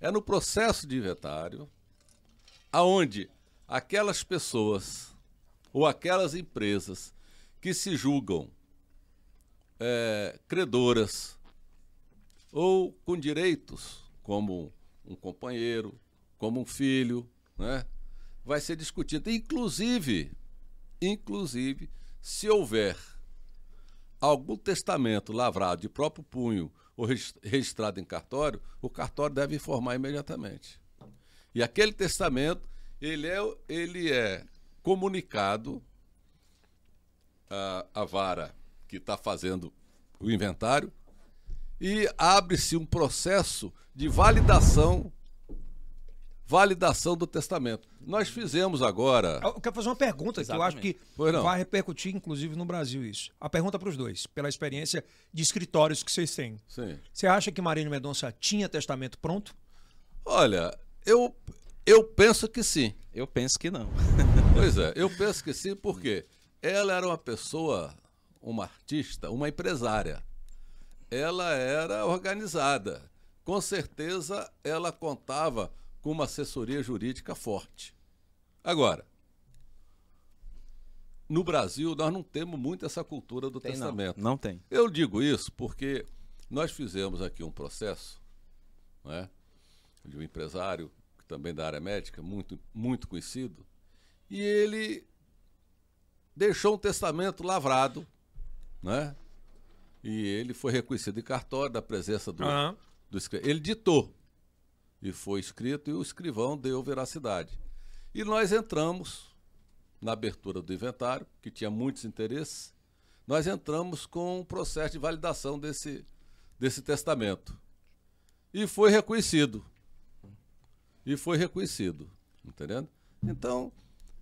Speaker 3: É no processo de inventário aonde aquelas pessoas ou aquelas empresas que se julgam é, credoras ou com direitos, como um companheiro, como um filho, né? vai ser discutido. Inclusive, inclusive, se houver algum testamento lavrado de próprio punho ou regis- registrado em cartório, o cartório deve informar imediatamente. E aquele testamento, ele é, ele é comunicado à, à vara que está fazendo o inventário e abre-se um processo de validação validação do testamento. Nós fizemos agora.
Speaker 1: Eu quero fazer uma pergunta que eu acho que vai repercutir, inclusive, no Brasil isso. A pergunta para os dois, pela experiência de escritórios que vocês têm.
Speaker 3: Sim.
Speaker 1: Você acha que Marília Mendonça tinha testamento pronto?
Speaker 3: Olha, eu, eu penso que sim.
Speaker 4: Eu penso que não.
Speaker 3: Pois é, eu penso que sim, porque *laughs* ela era uma pessoa, uma artista, uma empresária. Ela era organizada. Com certeza ela contava com uma assessoria jurídica forte. Agora, no Brasil nós não temos muito essa cultura do
Speaker 4: Tem não.
Speaker 3: testamento.
Speaker 4: Não tem.
Speaker 3: Eu digo isso porque nós fizemos aqui um processo né, de um empresário que também da área médica, muito, muito conhecido, e ele deixou um testamento lavrado, né? E ele foi reconhecido em cartório da presença do,
Speaker 1: Aham.
Speaker 3: do escrivão. Ele ditou e foi escrito e o escrivão deu veracidade. E nós entramos na abertura do inventário, que tinha muitos interesses, nós entramos com um processo de validação desse, desse testamento. E foi reconhecido. E foi reconhecido. Entendendo? Então,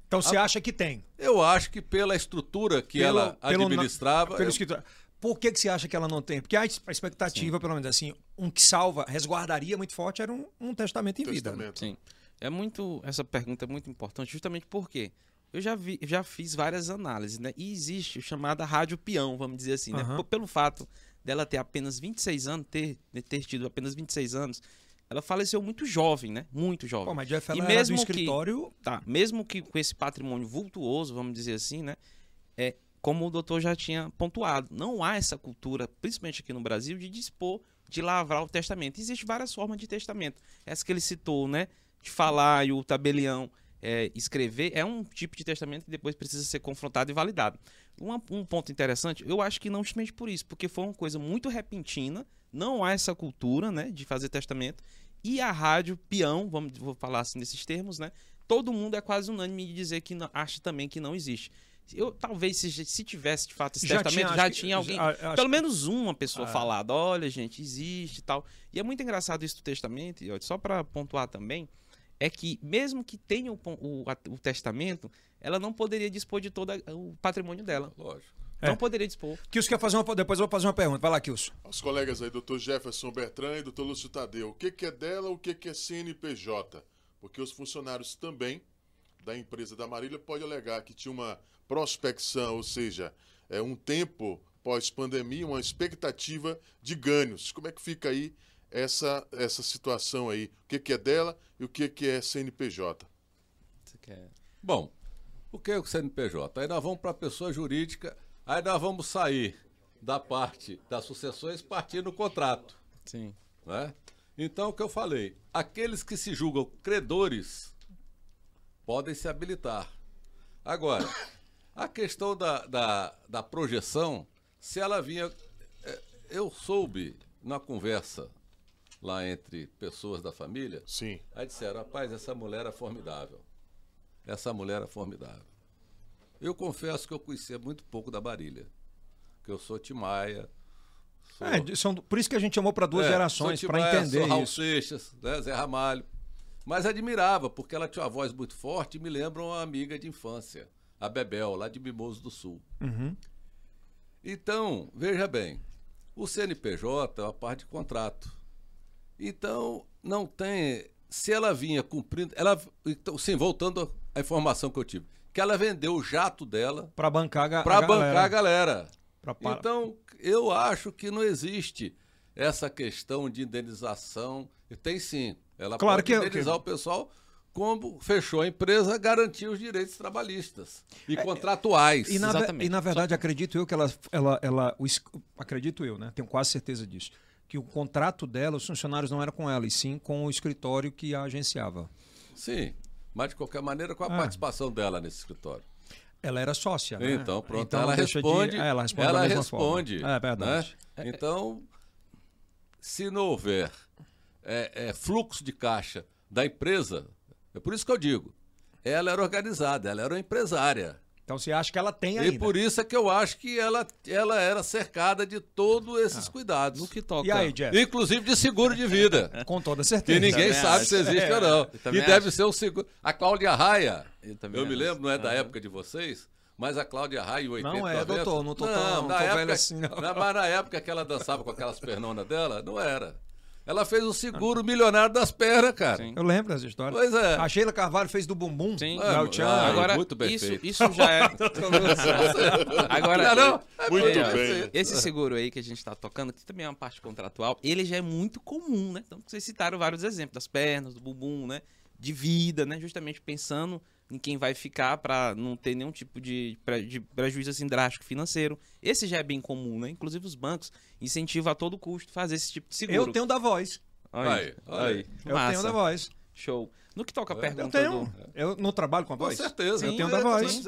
Speaker 1: Então você acha que tem?
Speaker 3: eu acho que pela estrutura que
Speaker 1: Pelo-
Speaker 3: ela
Speaker 1: pelo
Speaker 3: administrava.
Speaker 1: Pelo
Speaker 3: eu-
Speaker 1: escritório. Por que, que você acha que ela não tem? Porque a expectativa, pelo menos assim, um que salva, resguardaria muito forte era um, um testamento em vida. né?
Speaker 2: Testamento.
Speaker 4: Sim. É muito. Essa pergunta é muito importante, justamente porque eu já vi, já fiz várias análises, né? E existe o chamada rádio peão, vamos dizer assim, né?
Speaker 1: Aham.
Speaker 4: P- Pelo fato dela ter apenas 26 anos, ter, ter tido apenas 26 anos, ela faleceu muito jovem, né? Muito jovem.
Speaker 1: Pô, mas Jeff,
Speaker 4: E
Speaker 1: ela era do
Speaker 4: mesmo que-
Speaker 1: escritório.
Speaker 4: Tá, mesmo que com esse patrimônio vultuoso, vamos dizer assim, né? É, como o doutor já tinha pontuado, não há essa cultura, principalmente aqui no Brasil, de dispor, de lavrar o testamento. Existem várias formas de testamento. Essa que ele citou, né? De falar e o tabelião é, escrever, é um tipo de testamento que depois precisa ser confrontado e validado. Um ponto interessante, eu acho que não justamente por isso, porque foi uma coisa muito repentina, não há essa cultura, né, de fazer testamento, e a rádio peão, vamos vou falar assim nesses termos, né, todo mundo é quase unânime de dizer que acha também que não existe. Eu talvez se, se tivesse de fato esse
Speaker 1: Já
Speaker 4: testamento,
Speaker 1: tinha,
Speaker 4: já tinha alguém,
Speaker 1: já-
Speaker 4: pelo
Speaker 1: que-
Speaker 4: menos uma pessoa
Speaker 1: Ah.
Speaker 4: falado, olha gente, existe e tal. E é muito engraçado isso do testamento, e só para pontuar também, é que mesmo que tenha o, o, o testamento, ela não poderia dispor de todo o patrimônio dela.
Speaker 3: Lógico.
Speaker 1: É.
Speaker 4: Não poderia dispor.
Speaker 1: Kilson quer fazer uma. Depois eu vou fazer uma pergunta. Vai lá, Kilson.
Speaker 2: Aos colegas aí, doutor Jefferson Bertrand e doutor Lúcio Tadeu, o que, que é dela, o que, que é CNPJ? Porque os funcionários também da empresa da Marília podem alegar que tinha uma prospecção, ou seja, é um tempo pós-pandemia, uma expectativa de ganhos. Como é que fica aí essa, essa situação aí? O que, que é dela e o que, que é CNPJ?
Speaker 3: Bom, o que é o CNPJ? Aí nós vamos para a pessoa jurídica, aí nós vamos sair da parte das sucessões partindo do contrato.
Speaker 4: Sim.
Speaker 3: Né? Então, o que eu falei, aqueles que se julgam credores podem se habilitar. Agora, a questão da, da, da projeção, se ela vinha. é, Eu soube na conversa lá entre pessoas da família,
Speaker 2: Sim.
Speaker 3: Aí disseram, rapaz, essa mulher é formidável. Essa mulher é formidável. Eu confesso que eu conhecia muito pouco da Barilha. Que eu sou Timaia. Sou,
Speaker 1: É, são, por isso que a gente chamou para duas
Speaker 3: É,
Speaker 1: gerações, para entender
Speaker 3: sou Raul
Speaker 1: isso.
Speaker 3: Seixas, né, Zé Ramalho. Mas admirava, porque ela tinha uma voz muito forte e me lembra uma amiga de infância, a Bebel, lá de Mimoso do Sul.
Speaker 1: Uhum.
Speaker 3: Então, veja bem, o CNPJ é uma parte de contrato. Então, não tem. Se ela vinha cumprindo. Ela, então, sim, voltando à informação que eu tive, que ela vendeu o jato dela
Speaker 1: Para bancar a, ga-
Speaker 3: para
Speaker 1: a
Speaker 3: bancar a
Speaker 1: galera.
Speaker 3: galera.
Speaker 1: Pra pa-
Speaker 3: Então, eu acho que não existe essa questão de indenização. Tem sim. Ela
Speaker 1: Claro
Speaker 3: pode
Speaker 1: que-
Speaker 3: indenizar
Speaker 1: que-
Speaker 3: o pessoal como fechou a empresa, garantiu os direitos trabalhistas e contratuais.
Speaker 1: É, E na,
Speaker 4: Exatamente.
Speaker 1: e na verdade, acredito eu que ela. ela, ela o acredito eu, né? Tenho quase certeza disso. Que o contrato dela, os funcionários não eram com ela, e sim com o escritório que a agenciava.
Speaker 3: Sim, mas de qualquer maneira com a
Speaker 1: Ah.
Speaker 3: participação dela nesse escritório.
Speaker 1: Ela era sócia, né?
Speaker 3: Então, pronto,
Speaker 1: Então,
Speaker 3: ela,
Speaker 1: deixa de-
Speaker 3: responde,
Speaker 1: é, ela responde. da
Speaker 3: ela
Speaker 1: mesma
Speaker 3: responde.
Speaker 1: Forma. É verdade.
Speaker 3: né? Então, se não houver é, é, fluxo de caixa da empresa, é por isso que eu digo, ela era organizada, ela era uma empresária.
Speaker 1: Então você acha que ela tem
Speaker 3: E
Speaker 1: ainda.
Speaker 3: por isso é que eu acho que ela, ela era cercada de todos esses cuidados.
Speaker 4: No que toca.
Speaker 1: E aí, Jeff?
Speaker 3: Inclusive de seguro de vida. *laughs*
Speaker 1: Com toda certeza.
Speaker 3: Que ninguém
Speaker 4: também
Speaker 3: sabe
Speaker 4: acho.
Speaker 3: se existe
Speaker 1: É,
Speaker 3: ou não. E deve
Speaker 4: acho.
Speaker 3: ser um seguro. A Cláudia Raia,
Speaker 4: Eu
Speaker 3: eu, me lembro, não é da
Speaker 4: Aham.
Speaker 3: época de vocês, mas a Cláudia Raia, em 80,
Speaker 1: Não é,
Speaker 3: 90,
Speaker 1: doutor, não tô tão- não
Speaker 3: na
Speaker 1: tô
Speaker 3: época,
Speaker 1: velho assim, não.
Speaker 3: na- mas na época que ela dançava com aquelas pernonas dela, não era. Ela fez o seguro milionário das pernas, cara.
Speaker 4: Sim.
Speaker 1: Eu lembro dessa história.
Speaker 3: Pois é.
Speaker 1: A Sheila Carvalho fez do bumbum.
Speaker 4: Sim.
Speaker 1: Chan.
Speaker 3: Ah,
Speaker 4: Agora,
Speaker 3: muito bem
Speaker 4: isso,
Speaker 3: feito.
Speaker 4: isso já é. *laughs* Agora,
Speaker 3: Não, não? É
Speaker 2: Muito
Speaker 3: bem.
Speaker 4: Esse seguro aí que a gente está tocando, que também é uma parte contratual, ele já é muito comum, né? Então, vocês citaram vários exemplos das pernas, do bumbum, né? De vida, né? Justamente pensando em quem vai ficar para não ter nenhum tipo de, pre- de prejuízo assim drástico financeiro. Esse já é bem comum, né? Inclusive os bancos incentivam a todo custo fazer esse tipo de seguro.
Speaker 1: Eu tenho da voz.
Speaker 4: Olha
Speaker 3: Aí, aí.
Speaker 1: Eu
Speaker 4: Massa.
Speaker 1: tenho da voz.
Speaker 4: Show. No que toca a
Speaker 3: É,
Speaker 1: Eu
Speaker 4: pergunta
Speaker 1: tenho.
Speaker 4: do...
Speaker 1: Eu não trabalho com a
Speaker 3: Com
Speaker 1: voz.
Speaker 3: certeza.
Speaker 4: Sim,
Speaker 1: eu tenho
Speaker 3: é,
Speaker 1: da voz.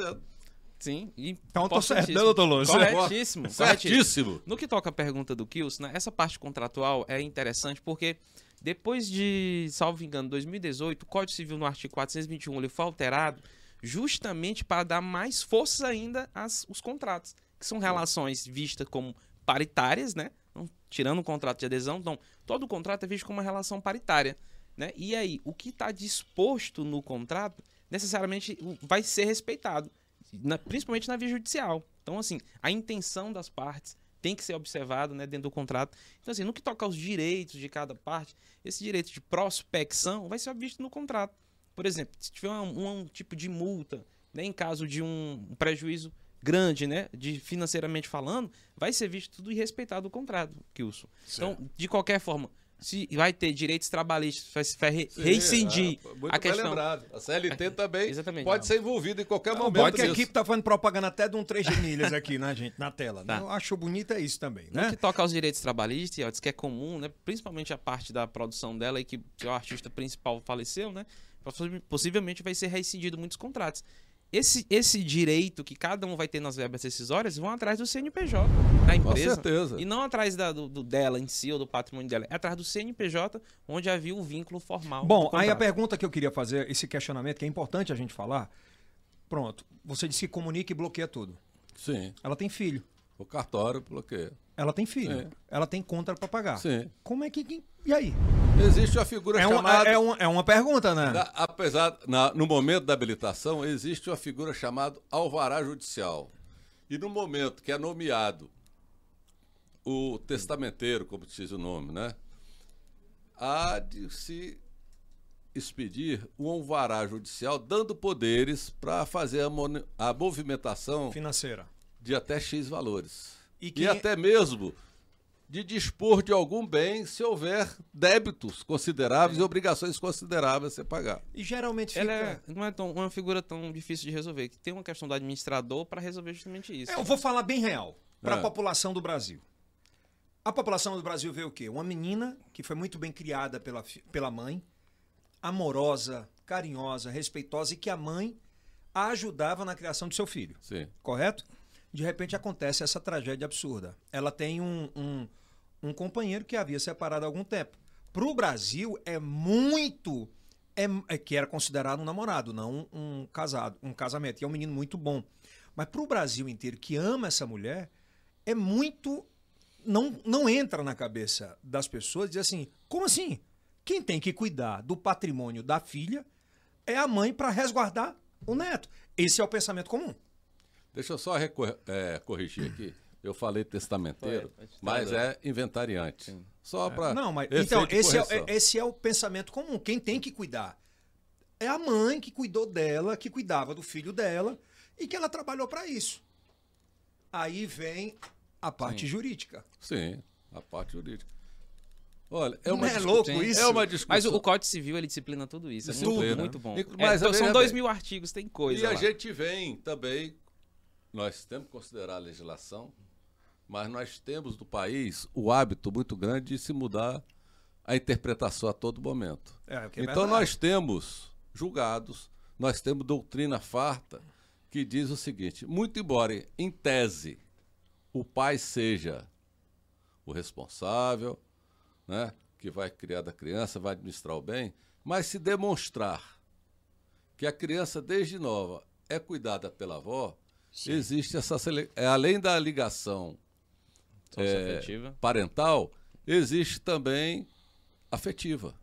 Speaker 4: Sim, e
Speaker 1: Então eu tô certo, né, doutor Lúcio?
Speaker 4: Corretíssimo, corretíssimo.
Speaker 3: Certíssimo.
Speaker 4: No que toca a pergunta do Kilson, né, essa parte contratual é interessante porque depois de, salvo engano, 2018, o Código Civil no artigo 421 ele foi alterado justamente para dar mais força ainda aos os contratos, que são relações vistas como paritárias, né? Então, tirando o contrato de adesão, então todo contrato é visto como uma relação paritária, né? E aí, o que está disposto no contrato necessariamente vai ser respeitado, na- principalmente na via judicial. Então, assim, a intenção das partes tem que ser observado né, dentro do contrato. Então, assim, no que toca aos direitos de cada parte, esse direito de prospecção vai ser visto no contrato. Por exemplo, se tiver um, um tipo de multa, né, em caso de um prejuízo grande, né, de financeiramente falando, vai ser visto tudo e respeitado o contrato, Kilson. Então, de qualquer forma, se vai ter direitos trabalhistas, vai, vai re-
Speaker 3: Sim,
Speaker 4: rescindir
Speaker 3: é, muito
Speaker 4: a
Speaker 3: bem
Speaker 4: questão.
Speaker 3: lembrado. A CLT também
Speaker 4: Exatamente.
Speaker 3: pode ser envolvida em qualquer
Speaker 1: O
Speaker 3: momento.
Speaker 1: bom é que a equipe tá fazendo propaganda até de um 3 de milhas aqui na gente, na tela. né?
Speaker 4: Tá.
Speaker 1: Eu acho bonito é isso também,
Speaker 4: No
Speaker 1: né?
Speaker 4: que toca aos direitos trabalhistas, ó, diz que é comum, né? Principalmente a parte da produção dela e que, que o artista principal faleceu, né? possi- Possivelmente vai ser rescindido muitos contratos. Esse, esse direito que cada um vai ter nas verbas decisórias vão atrás do CNPJ da
Speaker 3: Com
Speaker 4: empresa.
Speaker 3: certeza.
Speaker 4: E não atrás da, do, do dela em si ou do patrimônio dela. É atrás do CNPJ, onde havia um vínculo formal.
Speaker 1: Bom, aí a pergunta que eu queria fazer, esse questionamento, que é importante a gente falar. Pronto, você disse que comunica e bloqueia tudo.
Speaker 3: Sim.
Speaker 1: Ela tem filho.
Speaker 3: O cartório bloqueia.
Speaker 1: Ela tem filho.
Speaker 3: Sim.
Speaker 1: Ela tem conta para pagar.
Speaker 3: Sim.
Speaker 1: Como é que. E aí?
Speaker 3: Existe uma figura
Speaker 1: É,
Speaker 3: chamada.
Speaker 1: é, uma, é uma pergunta, né?
Speaker 3: Da- apesar, na- no momento da habilitação, existe uma figura chamada alvará judicial. E no momento que é nomeado o testamenteiro, como diz o nome, né? Há de se expedir um alvará judicial dando poderes para fazer a, a movimentação
Speaker 1: Financeira.
Speaker 3: de até X valores.
Speaker 1: E
Speaker 3: E,
Speaker 1: quem-
Speaker 3: até mesmo de dispor de algum bem se houver débitos consideráveis e obrigações consideráveis a ser pagar.
Speaker 1: E geralmente fica.
Speaker 4: Ela é- não é tão- uma figura tão difícil de resolver. que Tem uma questão do administrador para resolver justamente isso.
Speaker 1: É, Eu vou falar bem real para a
Speaker 3: É.
Speaker 1: população do Brasil. A população do Brasil vê o quê? Uma menina que foi muito bem criada pela, pela mãe, amorosa, carinhosa, respeitosa e que a mãe a ajudava na criação do seu filho.
Speaker 3: Sim.
Speaker 1: Correto? De repente acontece essa tragédia absurda. Ela tem um, um, um companheiro que havia separado há algum tempo. Para o Brasil é muito. É, é que era considerado um namorado, não um casado, um casamento. E é um menino muito bom. Mas para o Brasil inteiro que ama essa mulher, é muito. Não, não entra na cabeça das pessoas dizer assim: como assim? Quem tem que cuidar do patrimônio da filha é a mãe para resguardar o neto. Esse é o pensamento comum.
Speaker 3: Deixa eu só recor- é, corrigir aqui. Eu falei testamenteiro,
Speaker 4: Foi,
Speaker 3: mas é inventariante. Só para.
Speaker 1: Não, mas então esse é, é- esse é o pensamento comum. Quem tem que cuidar é a mãe que cuidou dela, que cuidava do filho dela e que ela trabalhou para isso. Aí vem a parte
Speaker 4: Sim.
Speaker 1: jurídica.
Speaker 3: Sim, a parte jurídica. Olha, é
Speaker 1: Não
Speaker 3: uma
Speaker 1: é
Speaker 3: discu-
Speaker 1: louco
Speaker 4: Sim.
Speaker 1: isso?
Speaker 3: É uma discussão.
Speaker 4: Mas o, o Código Civil ele disciplina tudo isso. É muito,
Speaker 3: Disciplina.
Speaker 4: muito bom. É,
Speaker 3: mas
Speaker 4: então,
Speaker 3: veja
Speaker 4: são dois
Speaker 3: bem.
Speaker 4: mil artigos, tem coisa.
Speaker 3: E a
Speaker 4: lá.
Speaker 3: gente vem também, nós temos que considerar a legislação, mas nós temos no país o hábito muito grande de se mudar a interpretação a todo momento.
Speaker 1: É, é
Speaker 3: então nós temos julgados, nós temos doutrina farta que diz o seguinte: muito embora em tese o pai seja o responsável, né, que vai criar da criança, vai administrar o bem, mas se demonstrar que a criança desde nova é cuidada pela avó, existe essa sele- é, além da ligação
Speaker 4: Socioafetiva.
Speaker 3: parental, existe também afetiva.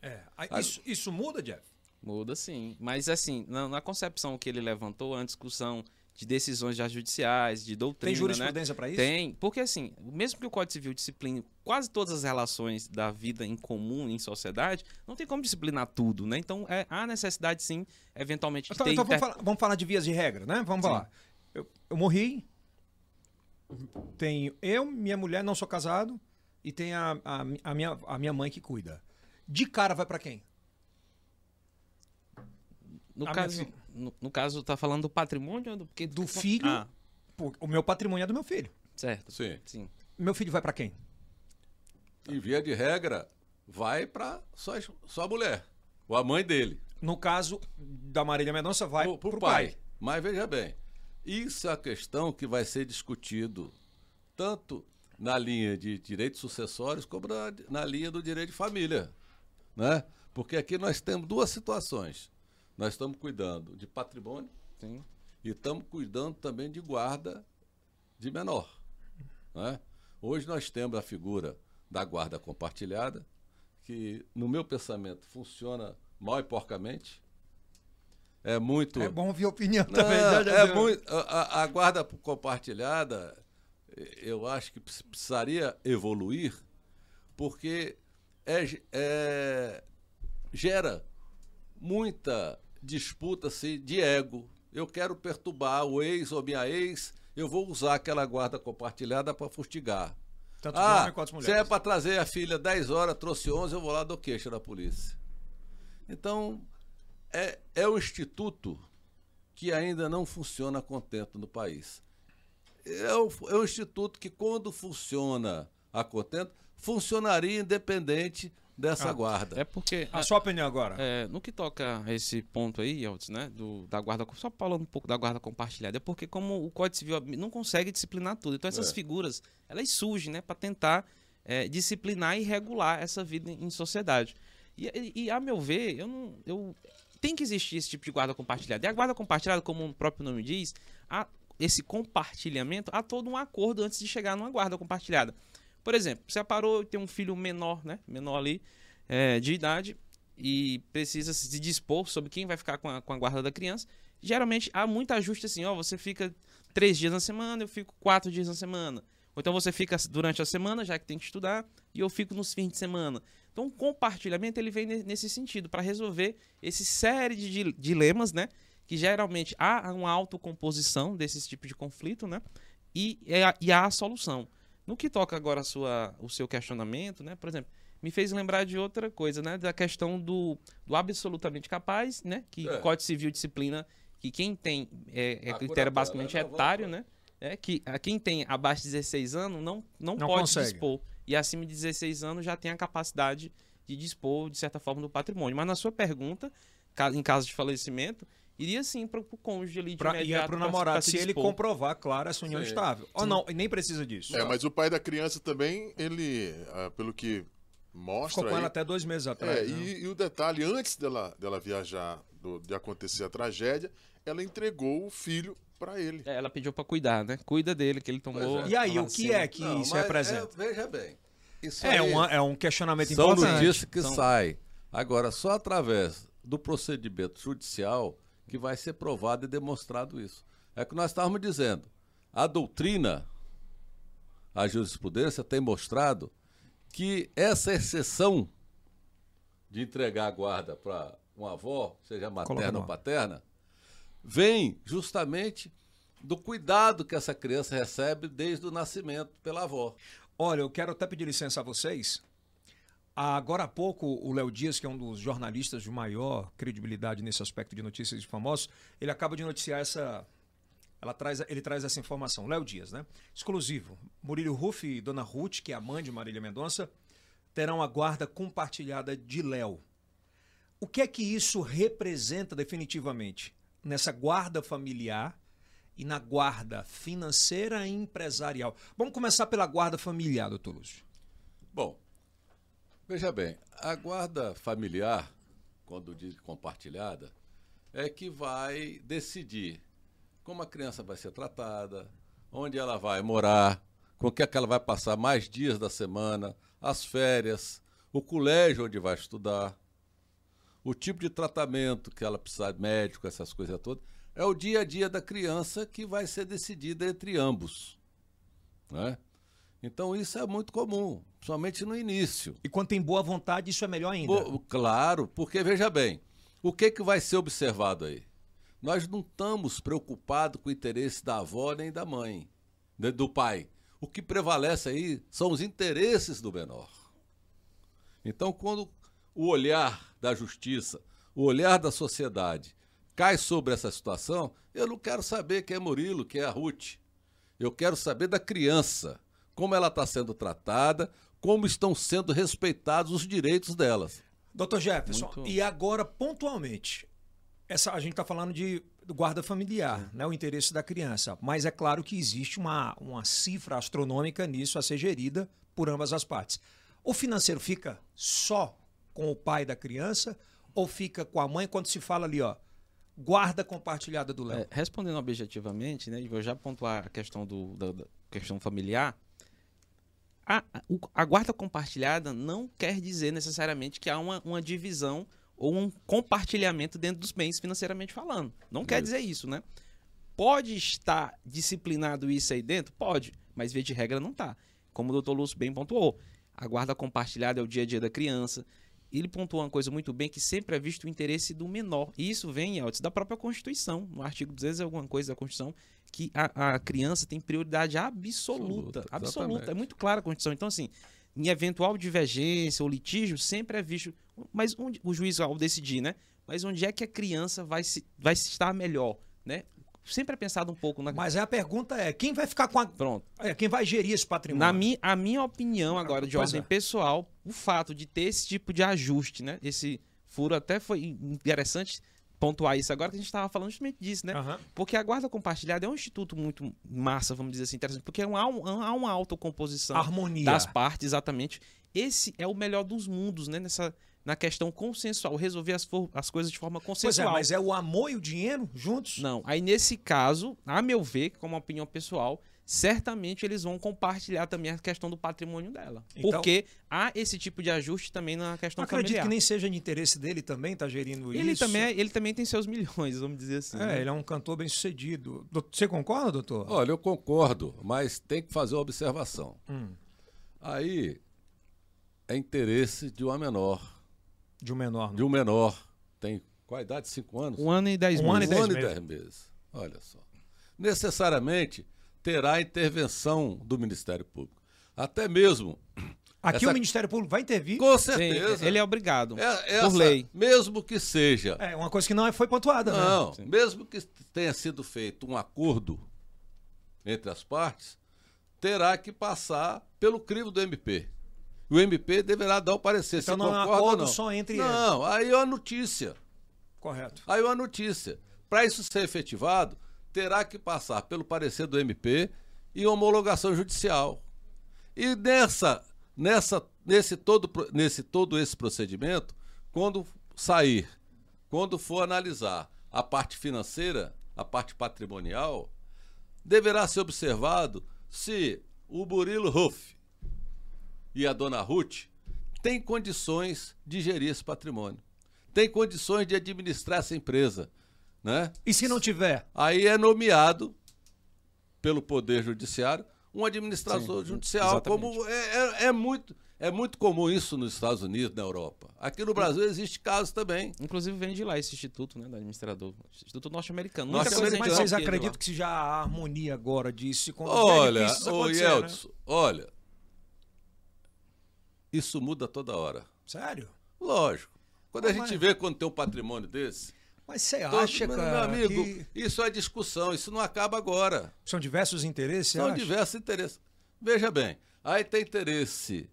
Speaker 1: É, isso, isso muda, Jeff?
Speaker 4: Muda sim. Mas assim, na, na concepção que ele levantou, a discussão de decisões já judiciais, de doutrina.
Speaker 1: Tem jurisprudência
Speaker 4: né?
Speaker 1: para isso?
Speaker 4: Tem, porque assim, mesmo que o Código Civil discipline quase todas as relações da vida em comum, em sociedade, não tem como disciplinar tudo, né? Então é, há necessidade sim, eventualmente, de
Speaker 1: Então,
Speaker 4: ter
Speaker 1: então vamos,
Speaker 4: inter-
Speaker 1: falar, vamos falar de vias de regra, né? Vamos
Speaker 4: Sim.
Speaker 1: falar. Eu, eu morri, tenho eu, minha mulher, não sou casado, e tem a, a, a minha, a minha mãe que cuida. De cara vai para quem?
Speaker 4: No
Speaker 1: a
Speaker 4: caso, no, no caso, tá falando do patrimônio do porque
Speaker 1: Do filho.
Speaker 4: Ah,
Speaker 1: Pô, O meu patrimônio é do meu filho.
Speaker 4: certo.
Speaker 3: Sim.
Speaker 4: Sim.
Speaker 1: Meu filho vai para quem?
Speaker 3: Em via de regra, vai para sua, sua mulher. Ou a mãe dele.
Speaker 1: No caso da Marília Mendonça, vai
Speaker 3: pro
Speaker 1: pai.
Speaker 3: pai. Mas veja bem, isso é a questão que vai ser discutido tanto na linha de direitos sucessórios como na, na linha do direito de família. Né? Porque aqui nós temos duas situações. Nós estamos cuidando de patrimônio
Speaker 4: Sim.
Speaker 3: e estamos cuidando também de guarda de menor. Né? Hoje nós temos a figura da guarda compartilhada, que, no meu pensamento, funciona mal e porcamente. É muito.
Speaker 1: É bom ouvir opinião
Speaker 3: Não,
Speaker 1: também. já,
Speaker 3: é muito, a, a- guarda compartilhada, eu acho que precis- precisaria evoluir, porque é é- gera muita disputa assim, de ego. Eu quero perturbar o ex ou minha ex, eu vou usar aquela guarda compartilhada para fustigar.
Speaker 1: Tanto
Speaker 3: Ah,
Speaker 1: homem
Speaker 3: se é para trazer a filha 10 horas, trouxe 11, eu vou lá do queixa da polícia. Então, é, é um instituto que ainda não funciona a contento no país. É um, é um instituto que, quando funciona a contento, funcionaria independente dessa
Speaker 1: Ah,
Speaker 3: guarda.
Speaker 4: É porque.
Speaker 1: A sua opinião agora.
Speaker 4: É, no que toca a esse ponto aí, Elton, né, do, da guarda, só falando um pouco da guarda compartilhada, é porque como o Código Civil não consegue disciplinar tudo, então essas
Speaker 3: É.
Speaker 4: figuras, elas surgem, né, para tentar é, disciplinar e regular essa vida em, em sociedade. E, e, e, a meu ver, eu não, eu tem que existir esse tipo de guarda compartilhada. E a guarda compartilhada, como o próprio nome diz, há esse compartilhamento, há todo um acordo antes de chegar numa guarda compartilhada. Por exemplo, você parou e tem um filho menor, né, menor ali, é, de idade, e precisa se dispor sobre quem vai ficar com a, com a guarda da criança. Geralmente há muito ajuste assim, ó, você fica três dias na semana, eu fico quatro dias na semana. Ou então você fica durante a semana, já que tem que estudar, e eu fico nos fins de semana. Então o compartilhamento ele vem ne- nesse sentido, para resolver esse série de dil- dilemas, né? Que geralmente há uma autocomposição desses tipos de conflito, né? E, é a- e há a solução. No que toca agora a sua, o seu questionamento, né? Por exemplo, me fez lembrar de outra coisa, né? Da questão do, do absolutamente capaz, né? Que
Speaker 3: É.
Speaker 4: o Código Civil disciplina que quem tem é, é critério basicamente etário, né? É que a quem tem abaixo de 16 anos não, não,
Speaker 1: Não
Speaker 4: pode
Speaker 1: consegue.
Speaker 4: dispor. E acima de 16 anos já tem a capacidade de dispor, de certa forma, do patrimônio. Mas na sua pergunta, em caso de falecimento, iria sim para o cônjuge ali de
Speaker 1: Pra, e é
Speaker 4: imediato
Speaker 1: pro
Speaker 4: pra-
Speaker 1: namorado,
Speaker 4: pra
Speaker 1: se ele
Speaker 4: dispor.
Speaker 1: comprovar, claro, essa união
Speaker 3: Sim.
Speaker 1: estável. Ou não, e nem precisa disso.
Speaker 2: É, mas o pai da criança também, ele, ah, pelo que mostra
Speaker 1: Ficou com
Speaker 2: aí,
Speaker 1: ela até dois meses atrás.
Speaker 2: É,
Speaker 1: né?
Speaker 2: e, e o detalhe, antes dela, dela viajar, do- de acontecer a tragédia, ela entregou o filho para ele.
Speaker 4: É, ela pediu para cuidar, né? Cuida dele, que ele tomou.
Speaker 3: É.
Speaker 1: E aí, o que é que
Speaker 3: Não,
Speaker 1: isso representa?
Speaker 3: é- veja bem. Isso
Speaker 1: É,
Speaker 3: aí
Speaker 1: uma- é um questionamento
Speaker 3: são
Speaker 1: importante.
Speaker 3: notícias que
Speaker 4: São-
Speaker 3: sai. Agora, só através do procedimento judicial que vai ser provado e demonstrado isso. É que nós estávamos dizendo. A doutrina, a jurisprudência tem mostrado que essa exceção de entregar a guarda para uma avó, seja materna ou paterna, vem justamente do cuidado que essa criança recebe desde o nascimento pela avó.
Speaker 1: Olha, eu quero até pedir licença a vocês. Agora há pouco, o Léo Dias, que é um dos jornalistas de maior credibilidade nesse aspecto de notícias de famosos, ele acaba de noticiar essa. Ela traz, ele traz essa informação. Léo Dias, né? Exclusivo. Murilo Ruff e Dona Ruth, que é a mãe de Marília Mendonça, terão a guarda compartilhada de Léo. O que é que isso representa definitivamente nessa guarda familiar e na guarda financeira e empresarial? Vamos começar pela guarda familiar, doutor Lúcio.
Speaker 3: Bom, veja bem, a guarda familiar, quando diz compartilhada, é que vai decidir como a criança vai ser tratada, onde ela vai morar, com o que, é que ela vai passar mais dias da semana, as férias, o colégio onde vai estudar, o tipo de tratamento que ela precisa, médico, essas coisas todas. É o dia a dia da criança que vai ser decidida entre ambos. Né? Então isso é muito comum, principalmente no início.
Speaker 1: E quando tem boa vontade, isso é melhor ainda.
Speaker 3: Bo- claro, porque veja bem, o que, que vai ser observado aí? Nós não estamos preocupados com o interesse da avó nem da mãe, né, do pai. O que prevalece aí são os interesses do menor. Então, quando o olhar da justiça, o olhar da sociedade cai sobre essa situação, eu não quero saber quem é Murilo, quem é a Ruth. Eu quero saber da criança, como ela está sendo tratada, como estão sendo respeitados os direitos delas.
Speaker 1: Doutor Jefferson,
Speaker 4: Muito-
Speaker 1: e agora, pontualmente, essa, a gente está falando de do guarda familiar, né, o interesse da criança. Mas é claro que existe uma, uma cifra astronômica nisso a ser gerida por ambas as partes. O financeiro fica só com o pai da criança ou fica com a mãe quando se fala ali, ó, guarda compartilhada do Léo?
Speaker 4: É, respondendo objetivamente, né, e vou já pontuar a questão do, da, da questão familiar. A, a- guarda compartilhada não quer dizer necessariamente que há uma, uma divisão ou um compartilhamento dentro dos bens financeiramente falando. Não quer dizer isso, né? Pode estar disciplinado isso aí dentro? Pode, mas via de regra não tá. Como o doutor Lúcio bem pontuou, a guarda compartilhada é o dia a dia da criança. Ele pontuou uma coisa muito bem, que sempre é visto o interesse do menor. E isso vem, Eltis, da própria Constituição. No artigo 200 é alguma coisa da Constituição que a, a criança tem prioridade absoluta.
Speaker 3: Absoluta,
Speaker 4: Absoluta. É muito clara a Constituição. Então, assim, em eventual divergência ou litígio, sempre é visto. Mas onde, o juiz, ao decidir, né? Mas onde é que a criança vai, se, vai se estar melhor, né? Sempre é pensado um pouco na.
Speaker 1: Mas a pergunta é, quem vai ficar com a...
Speaker 4: Pronto.
Speaker 1: é, quem vai gerir esse patrimônio?
Speaker 4: Na mi, a minha opinião agora, de ordem
Speaker 1: é.
Speaker 4: pessoal, o fato de ter esse tipo de ajuste, né? Esse furo até foi interessante pontuar isso agora que a gente estava falando justamente disso, né?
Speaker 1: Aham.
Speaker 4: Porque a guarda compartilhada é um instituto muito massa, vamos dizer assim, interessante, porque há um- há, um- há uma autocomposição
Speaker 1: Harmonia.
Speaker 4: das partes, exatamente. Esse é o melhor dos mundos, né? Nessa, na questão consensual, resolver as, as coisas de forma
Speaker 1: Pois é,
Speaker 4: consensual.
Speaker 1: mas é o amor e o dinheiro juntos?
Speaker 4: Não, aí nesse caso, a meu ver, como opinião pessoal, certamente eles vão compartilhar também a questão do patrimônio dela.
Speaker 1: Então-
Speaker 4: porque há esse tipo de ajuste também na questão
Speaker 1: acredito
Speaker 4: familiar.
Speaker 1: que nem seja de interesse dele também, tá gerindo
Speaker 4: ele,
Speaker 1: isso.
Speaker 4: também, é- ele também tem seus milhões, vamos dizer assim.
Speaker 1: É,
Speaker 4: né?
Speaker 1: ele é um cantor bem sucedido. Você concorda, doutor?
Speaker 3: Olha, eu concordo, mas tem que fazer uma observação.
Speaker 1: Hum,
Speaker 3: Aí é interesse de uma menor.
Speaker 1: De um menor.
Speaker 3: De um menor. Tem qual a idade? Cinco anos?
Speaker 4: Um ano e dez
Speaker 1: Um ano
Speaker 4: meses.
Speaker 1: e dez
Speaker 3: um ano
Speaker 1: meses.
Speaker 3: e dez meses. Olha só. Necessariamente terá intervenção do Ministério Público. Até mesmo,
Speaker 1: Aqui
Speaker 3: Essa-
Speaker 1: o Ministério Público vai intervir.
Speaker 3: com
Speaker 4: Sim,
Speaker 3: certeza.
Speaker 4: ele é obrigado.
Speaker 3: é,
Speaker 4: por
Speaker 3: essa-
Speaker 4: lei.
Speaker 3: Mesmo que seja.
Speaker 1: É uma coisa que não é- foi pontuada, né?
Speaker 3: Não, mesmo que tenha sido feito um acordo entre as partes, terá que passar pelo crivo do MP. O MP deverá dar o parecer
Speaker 1: Então
Speaker 3: se
Speaker 1: não é
Speaker 3: concorda ou
Speaker 1: acordo
Speaker 3: não.
Speaker 1: só entre
Speaker 3: Não, aí é uma notícia.
Speaker 1: Correto.
Speaker 3: Aí uma notícia. Para isso ser efetivado, terá que passar pelo parecer do MP e homologação judicial. E nessa, nessa, nesse, todo, nesse todo esse procedimento, quando sair, quando for analisar a parte financeira, a parte patrimonial, deverá ser observado se o Burilo Ruff e a dona Ruth têm condições de gerir esse patrimônio. Tem condições de administrar essa empresa. Né?
Speaker 1: E se não tiver?
Speaker 3: Aí é nomeado pelo Poder Judiciário um administrador
Speaker 4: Sim,
Speaker 3: judicial.
Speaker 4: exatamente.
Speaker 3: Como é, é- é muito, é muito comum isso nos Estados Unidos, na Europa. Aqui no Brasil existe casos também.
Speaker 4: Inclusive vem de lá esse instituto, né, do administrador. Instituto norte-americano. A
Speaker 1: Mas vocês
Speaker 4: lá.
Speaker 1: acreditam que se já há harmonia agora disso? Quando
Speaker 3: Olha, ô
Speaker 1: acontecer, né?
Speaker 3: Olha. Isso muda toda hora.
Speaker 1: Sério?
Speaker 3: Lógico. Quando a
Speaker 1: Mas-
Speaker 3: gente vê quando tem um patrimônio desse.
Speaker 1: Mas você
Speaker 3: todo-
Speaker 1: acha,
Speaker 3: meu
Speaker 1: cara,
Speaker 3: amigo,
Speaker 1: que
Speaker 3: isso é discussão, isso não acaba agora.
Speaker 1: são diversos interesses?
Speaker 3: São diversos interesses. Veja bem, aí tem interesse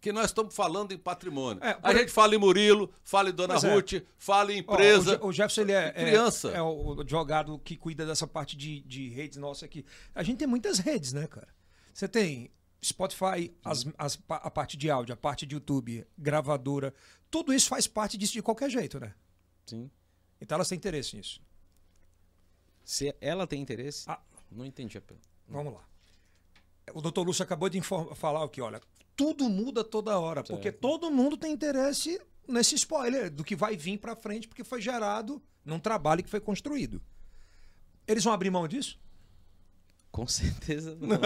Speaker 3: que nós estamos falando em patrimônio.
Speaker 1: É,
Speaker 3: a
Speaker 1: por-
Speaker 3: gente fala em Murilo, fala em Dona
Speaker 1: Pois é.
Speaker 3: Ruth, fala em empresa.
Speaker 1: o Je- o Jefferson ele é, é-
Speaker 3: criança.
Speaker 1: é o advogado que cuida dessa parte de, de redes nossa aqui. A gente tem muitas redes, né, cara? Você tem Spotify, as- as a parte de áudio, a parte de YouTube, gravadora. Tudo isso faz parte disso de qualquer jeito, né?
Speaker 4: Sim.
Speaker 1: Então elas têm interesse nisso.
Speaker 4: Se ela tem interesse,
Speaker 1: Ah.
Speaker 4: não entendi a pergunta.
Speaker 1: Vamos lá. O doutor Lúcio acabou de falar aqui, olha, tudo muda toda hora, porque todo mundo tem interesse nesse spoiler do que vai vir pra frente, porque foi gerado num trabalho que foi construído. Eles vão abrir mão disso?
Speaker 4: Com certeza não.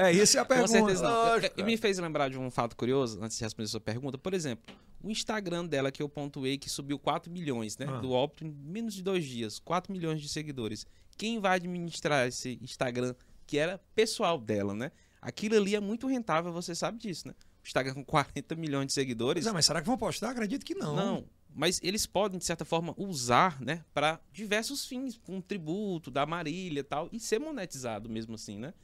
Speaker 1: É, essa é a
Speaker 4: Com
Speaker 1: pergunta.
Speaker 4: certeza não.
Speaker 3: Lógico,
Speaker 4: E me fez lembrar de um fato curioso, antes de responder a sua pergunta. Por exemplo, o Instagram dela, que eu pontuei, que subiu 4 milhões, né?
Speaker 1: Ah.
Speaker 4: Do óbito em menos de dois dias. 4 milhões de seguidores. Quem vai administrar esse Instagram, que era pessoal dela, né? Aquilo ali é muito rentável, você sabe disso, né? O Instagram com 40 milhões de seguidores.
Speaker 1: Pois é, mas será que vão postar? Acredito que não.
Speaker 4: Não, mas eles podem, de certa forma, usar, né, para diversos fins, um tributo da Marília e tal, e ser monetizado mesmo assim, né?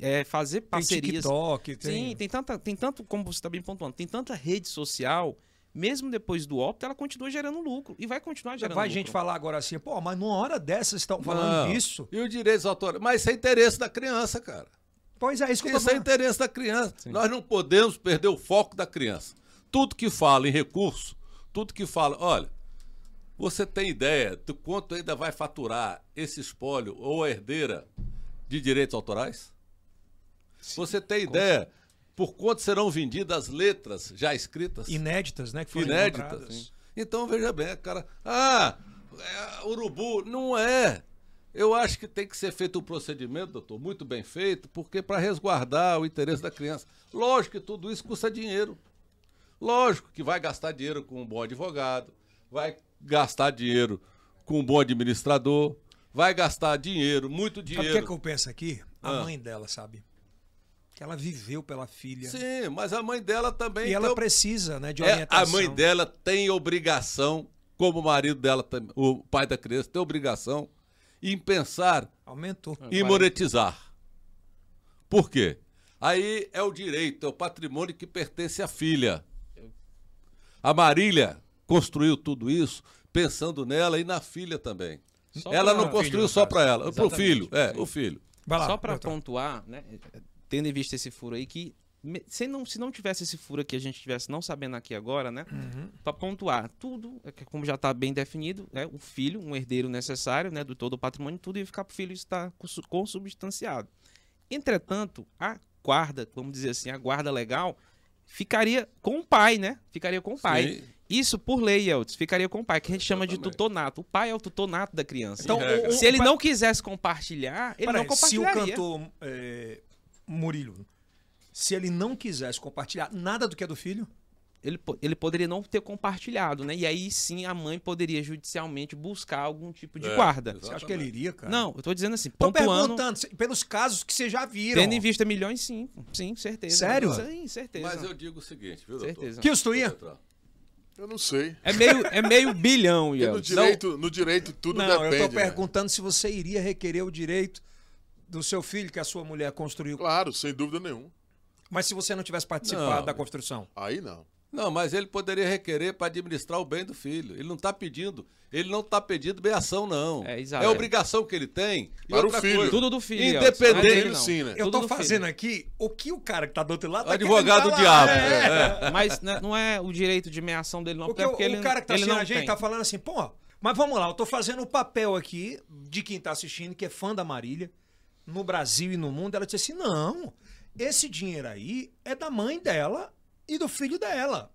Speaker 4: é, fazer
Speaker 1: Tem
Speaker 4: parcerias.
Speaker 1: TikTok, tem...
Speaker 4: Sim, tem, tanta, tem tanto, como você está bem pontuando, tem tanta rede social, mesmo depois do óbito, ela continua gerando lucro e vai continuar gerando
Speaker 1: Vai
Speaker 4: lucro.
Speaker 1: gente falar agora assim, pô, mas numa hora dessa vocês estão falando
Speaker 3: Não.
Speaker 1: disso?
Speaker 3: E os direitos autorais. Mas isso é interesse da criança, cara.
Speaker 1: Pois é, isso que
Speaker 3: Isso é interesse da criança. Nós não podemos perder o foco da criança. Tudo que fala em recurso, tudo que fala, olha, você tem ideia do quanto ainda vai faturar esse espólio ou a herdeira de direitos autorais? Você tem ideia por quanto serão vendidas as letras já escritas?
Speaker 1: Inéditas, né? Que foram
Speaker 3: Inéditas. Então veja bem, cara. Ah, é, urubu. Não é. Eu acho que tem que ser feito um procedimento, doutor, muito bem feito, porque para resguardar o interesse da criança. Lógico que tudo isso custa dinheiro. Lógico que vai gastar dinheiro com um bom advogado, vai gastar dinheiro com um bom administrador, vai gastar dinheiro, muito
Speaker 1: Sabe o que, é
Speaker 3: dinheiro.
Speaker 1: que eu penso aqui? A
Speaker 3: Ah.
Speaker 1: mãe dela, sabe? Que ela viveu pela filha.
Speaker 3: Sim, mas a mãe dela também.
Speaker 1: E ela
Speaker 3: tem-
Speaker 1: precisa, né, de
Speaker 3: É,
Speaker 1: orientação.
Speaker 3: a mãe dela tem obrigação, como o marido dela, o pai da criança, tem obrigação em pensar
Speaker 1: Aumentou.
Speaker 3: em monetizar. Por quê? Aí é o direito, é o patrimônio que pertence à filha. A Marília construiu tudo isso pensando nela e na filha também.
Speaker 4: Só
Speaker 3: ela não construiu
Speaker 1: filho,
Speaker 3: só para ela, para o filho. É, o filho.
Speaker 1: Vai lá.
Speaker 4: Só para pontuar, né? Tendo em vista esse furo aí, que se não, se não tivesse esse furo aqui, a gente tivesse não sabendo aqui agora, né?
Speaker 1: Uhum.
Speaker 4: Para pontuar, tudo, é que como já está bem definido, né? O filho, um herdeiro necessário, né? Do todo o patrimônio, tudo ia ficar para o filho estar consu- consubstanciado. Entretanto, a guarda, vamos dizer assim, a guarda legal, ficaria com o pai, né? Ficaria com o pai.
Speaker 3: Sim.
Speaker 4: Isso, por lei, Elton, ficaria com o pai, que a gente chama de tutonato. O pai é o tutonato da criança.
Speaker 1: Então, o- o-
Speaker 4: se ele não quisesse compartilhar, ele
Speaker 1: Peraí,
Speaker 4: não compartilharia.
Speaker 1: Se o cantor é, Murilo, se ele não quisesse compartilhar nada do que é do filho,
Speaker 4: ele, ele poderia não ter compartilhado, né? E aí sim a mãe poderia judicialmente buscar algum tipo de
Speaker 3: É,
Speaker 4: guarda.
Speaker 3: exato.
Speaker 1: você acha que ele iria, cara?
Speaker 4: Não, eu tô dizendo assim,
Speaker 1: Tô
Speaker 4: pontuando,
Speaker 1: perguntando pelos casos que vocês já viram.
Speaker 4: tendo em vista milhões, sim. Sim, certeza.
Speaker 1: Sério?
Speaker 4: Sim, certeza.
Speaker 3: Mas eu digo o seguinte, viu, doutor?
Speaker 4: Certeza.
Speaker 1: Que tu ia?
Speaker 2: Eu não sei.
Speaker 4: É meio, é meio bilhão,
Speaker 2: Porque no direito, no direito tudo
Speaker 1: Não,
Speaker 2: depende.
Speaker 1: eu tô
Speaker 2: né?
Speaker 1: perguntando se você iria requerer o direito do seu filho que a sua mulher construiu.
Speaker 2: Claro, sem dúvida nenhuma.
Speaker 1: Mas se você não tivesse participado
Speaker 3: Não.
Speaker 1: da construção.
Speaker 2: Aí não.
Speaker 3: Não, mas ele poderia requerer para administrar o bem do filho. Ele não está pedindo, ele não está pedindo bem-ação, não.
Speaker 4: É, exato.
Speaker 3: É obrigação que ele tem. E
Speaker 2: Para o
Speaker 3: outra
Speaker 2: filho.
Speaker 3: coisa,
Speaker 4: Tudo do filho.
Speaker 3: Independente-
Speaker 4: não é
Speaker 2: sim, né?
Speaker 1: Eu
Speaker 4: Tudo
Speaker 1: tô
Speaker 4: do filho.
Speaker 1: fazendo aqui o que o cara que tá do outro lado tá
Speaker 3: Advogado
Speaker 1: querendo
Speaker 3: do diabo.
Speaker 1: falar. É.
Speaker 4: Mas né, não é o direito de meação dele, não.
Speaker 1: Porque,
Speaker 4: é
Speaker 1: o-
Speaker 4: porque
Speaker 1: o,
Speaker 4: ele,
Speaker 1: cara que tá
Speaker 4: ele
Speaker 1: assistindo
Speaker 4: não
Speaker 1: a gente
Speaker 4: tem.
Speaker 1: tá falando assim, pô, mas vamos lá, eu tô fazendo o papel aqui de quem tá assistindo, que é fã da Marília, no Brasil e no mundo. Ela disse assim: não, esse dinheiro aí é da mãe dela e do filho dela.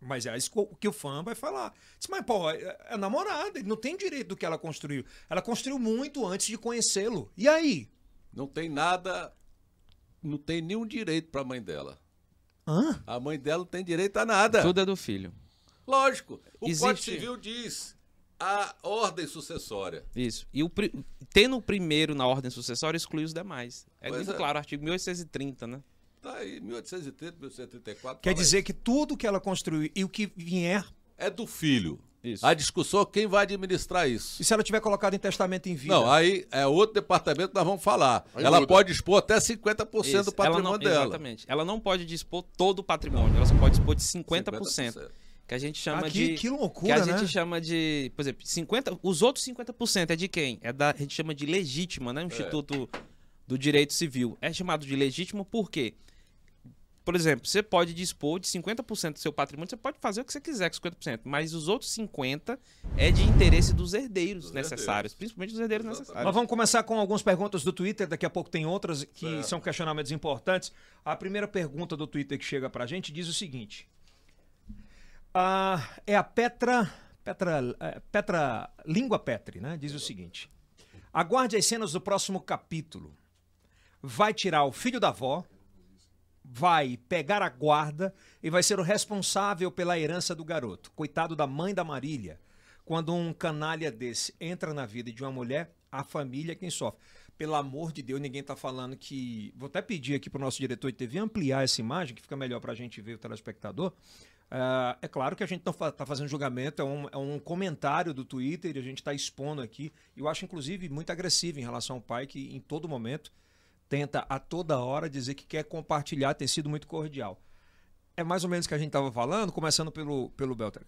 Speaker 1: Mas é isso que o fã vai falar. Diz, mas, pô, é, é namorada, ele não tem direito do que ela construiu. Ela construiu muito antes de conhecê-lo. E aí?
Speaker 3: Não tem nada, não tem nenhum direito para a mãe dela.
Speaker 1: Hã?
Speaker 3: A mãe dela não tem direito a nada.
Speaker 4: Tudo é do filho.
Speaker 3: Lógico. O
Speaker 4: Existe-
Speaker 3: Código Civil diz a ordem sucessória.
Speaker 4: Isso. E o, pri- tendo o primeiro na ordem sucessória, exclui os demais. É
Speaker 3: Pois
Speaker 4: muito
Speaker 3: é.
Speaker 4: claro, artigo 1830, né?
Speaker 3: Tá aí, 1830, 1834.
Speaker 1: Quer dizer
Speaker 3: aí.
Speaker 1: que tudo que ela construiu e o que vier.
Speaker 3: É do filho.
Speaker 4: Isso.
Speaker 3: A discussão é quem vai administrar isso.
Speaker 1: E se ela tiver colocado em testamento em vida?
Speaker 3: Não, aí é outro departamento que nós vamos falar.
Speaker 2: Aí
Speaker 3: ela
Speaker 2: muda.
Speaker 3: pode expor até 50%
Speaker 4: Isso.
Speaker 3: do
Speaker 4: Ela
Speaker 3: patrimônio
Speaker 4: não,
Speaker 3: dela.
Speaker 4: Exatamente. Ela não pode dispor todo o patrimônio, ela só pode dispor de 50%. Que a gente chama
Speaker 1: Ah, que,
Speaker 4: de.
Speaker 1: que
Speaker 4: que
Speaker 1: loucura,
Speaker 4: a
Speaker 1: né?
Speaker 4: gente chama de. Por exemplo, 50, os outros 50% é de quem? É da. A gente chama de legítima, né? O Instituto do Direito Civil. É chamado de legítimo por quê? Por exemplo, você pode dispor de 50% do seu patrimônio, você pode fazer o que você quiser com 50%, mas os outros 50% é de interesse dos herdeiros
Speaker 3: Dos
Speaker 4: necessários, principalmente dos herdeiros
Speaker 3: Exatamente.
Speaker 4: necessários.
Speaker 1: Nós vamos começar com algumas perguntas do Twitter, daqui a pouco tem outras que
Speaker 3: Certo.
Speaker 1: são questionamentos importantes. A primeira pergunta do Twitter que chega pra gente diz o seguinte: Ah, é a Petra, Petra, é, Petra Língua Petri, né? Diz o seguinte: Aguarde as cenas do próximo capítulo. Vai tirar o filho da avó, vai pegar a guarda e vai ser o responsável pela herança do garoto. Coitado da mãe da Marília. Quando um canalha desse entra na vida de uma mulher, a família é quem sofre. Pelo amor de Deus, ninguém tá falando que. Vou até pedir aqui pro nosso diretor de TV ampliar essa imagem, que fica melhor pra gente ver o telespectador. Ah, é claro que a gente não fa- tá fazendo julgamento, é um, é um comentário do Twitter a gente tá expondo aqui. Eu acho, inclusive, muito agressivo em relação ao pai, que em todo momento tenta a toda hora dizer que quer compartilhar, ter sido muito cordial. É mais ou menos o que a gente estava falando, começando pelo, pelo Beltrán.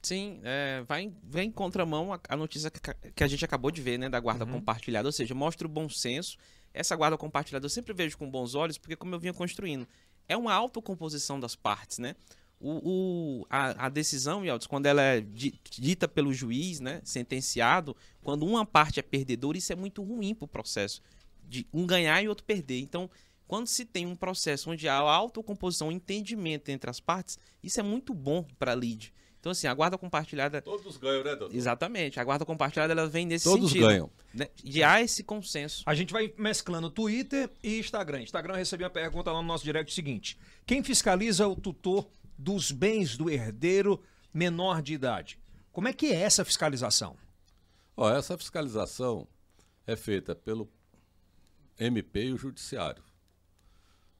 Speaker 4: Sim, é, vai, vem em contramão a, a notícia que, que a gente acabou de ver, né, da guarda compartilhada, ou seja, mostra o bom senso. Essa guarda compartilhada eu sempre vejo com bons olhos, porque como eu vinha construindo, é uma autocomposição das partes, né? O, o- a, a decisão, Yeltsin, quando ela é di- dita pelo juiz, né, sentenciado, quando uma parte é perdedora, isso é muito ruim para o processo. De um ganhar e outro perder. Então, quando se tem um processo onde há autocomposição, entendimento entre as partes, isso é muito bom para a lead. Então, assim, a guarda compartilhada.
Speaker 3: Todos ganham, né, doutor?
Speaker 4: Exatamente. A guarda compartilhada ela vem nesse
Speaker 3: Todos
Speaker 4: sentido.
Speaker 3: ganham.
Speaker 4: né, De há esse consenso.
Speaker 1: A gente vai mesclando Twitter e Instagram. Instagram eu recebi uma pergunta lá no nosso direct seguinte: quem fiscaliza o tutor dos bens do herdeiro menor de idade? Como é que é essa fiscalização?
Speaker 3: Ó, essa fiscalização é feita pelo MP e o Judiciário.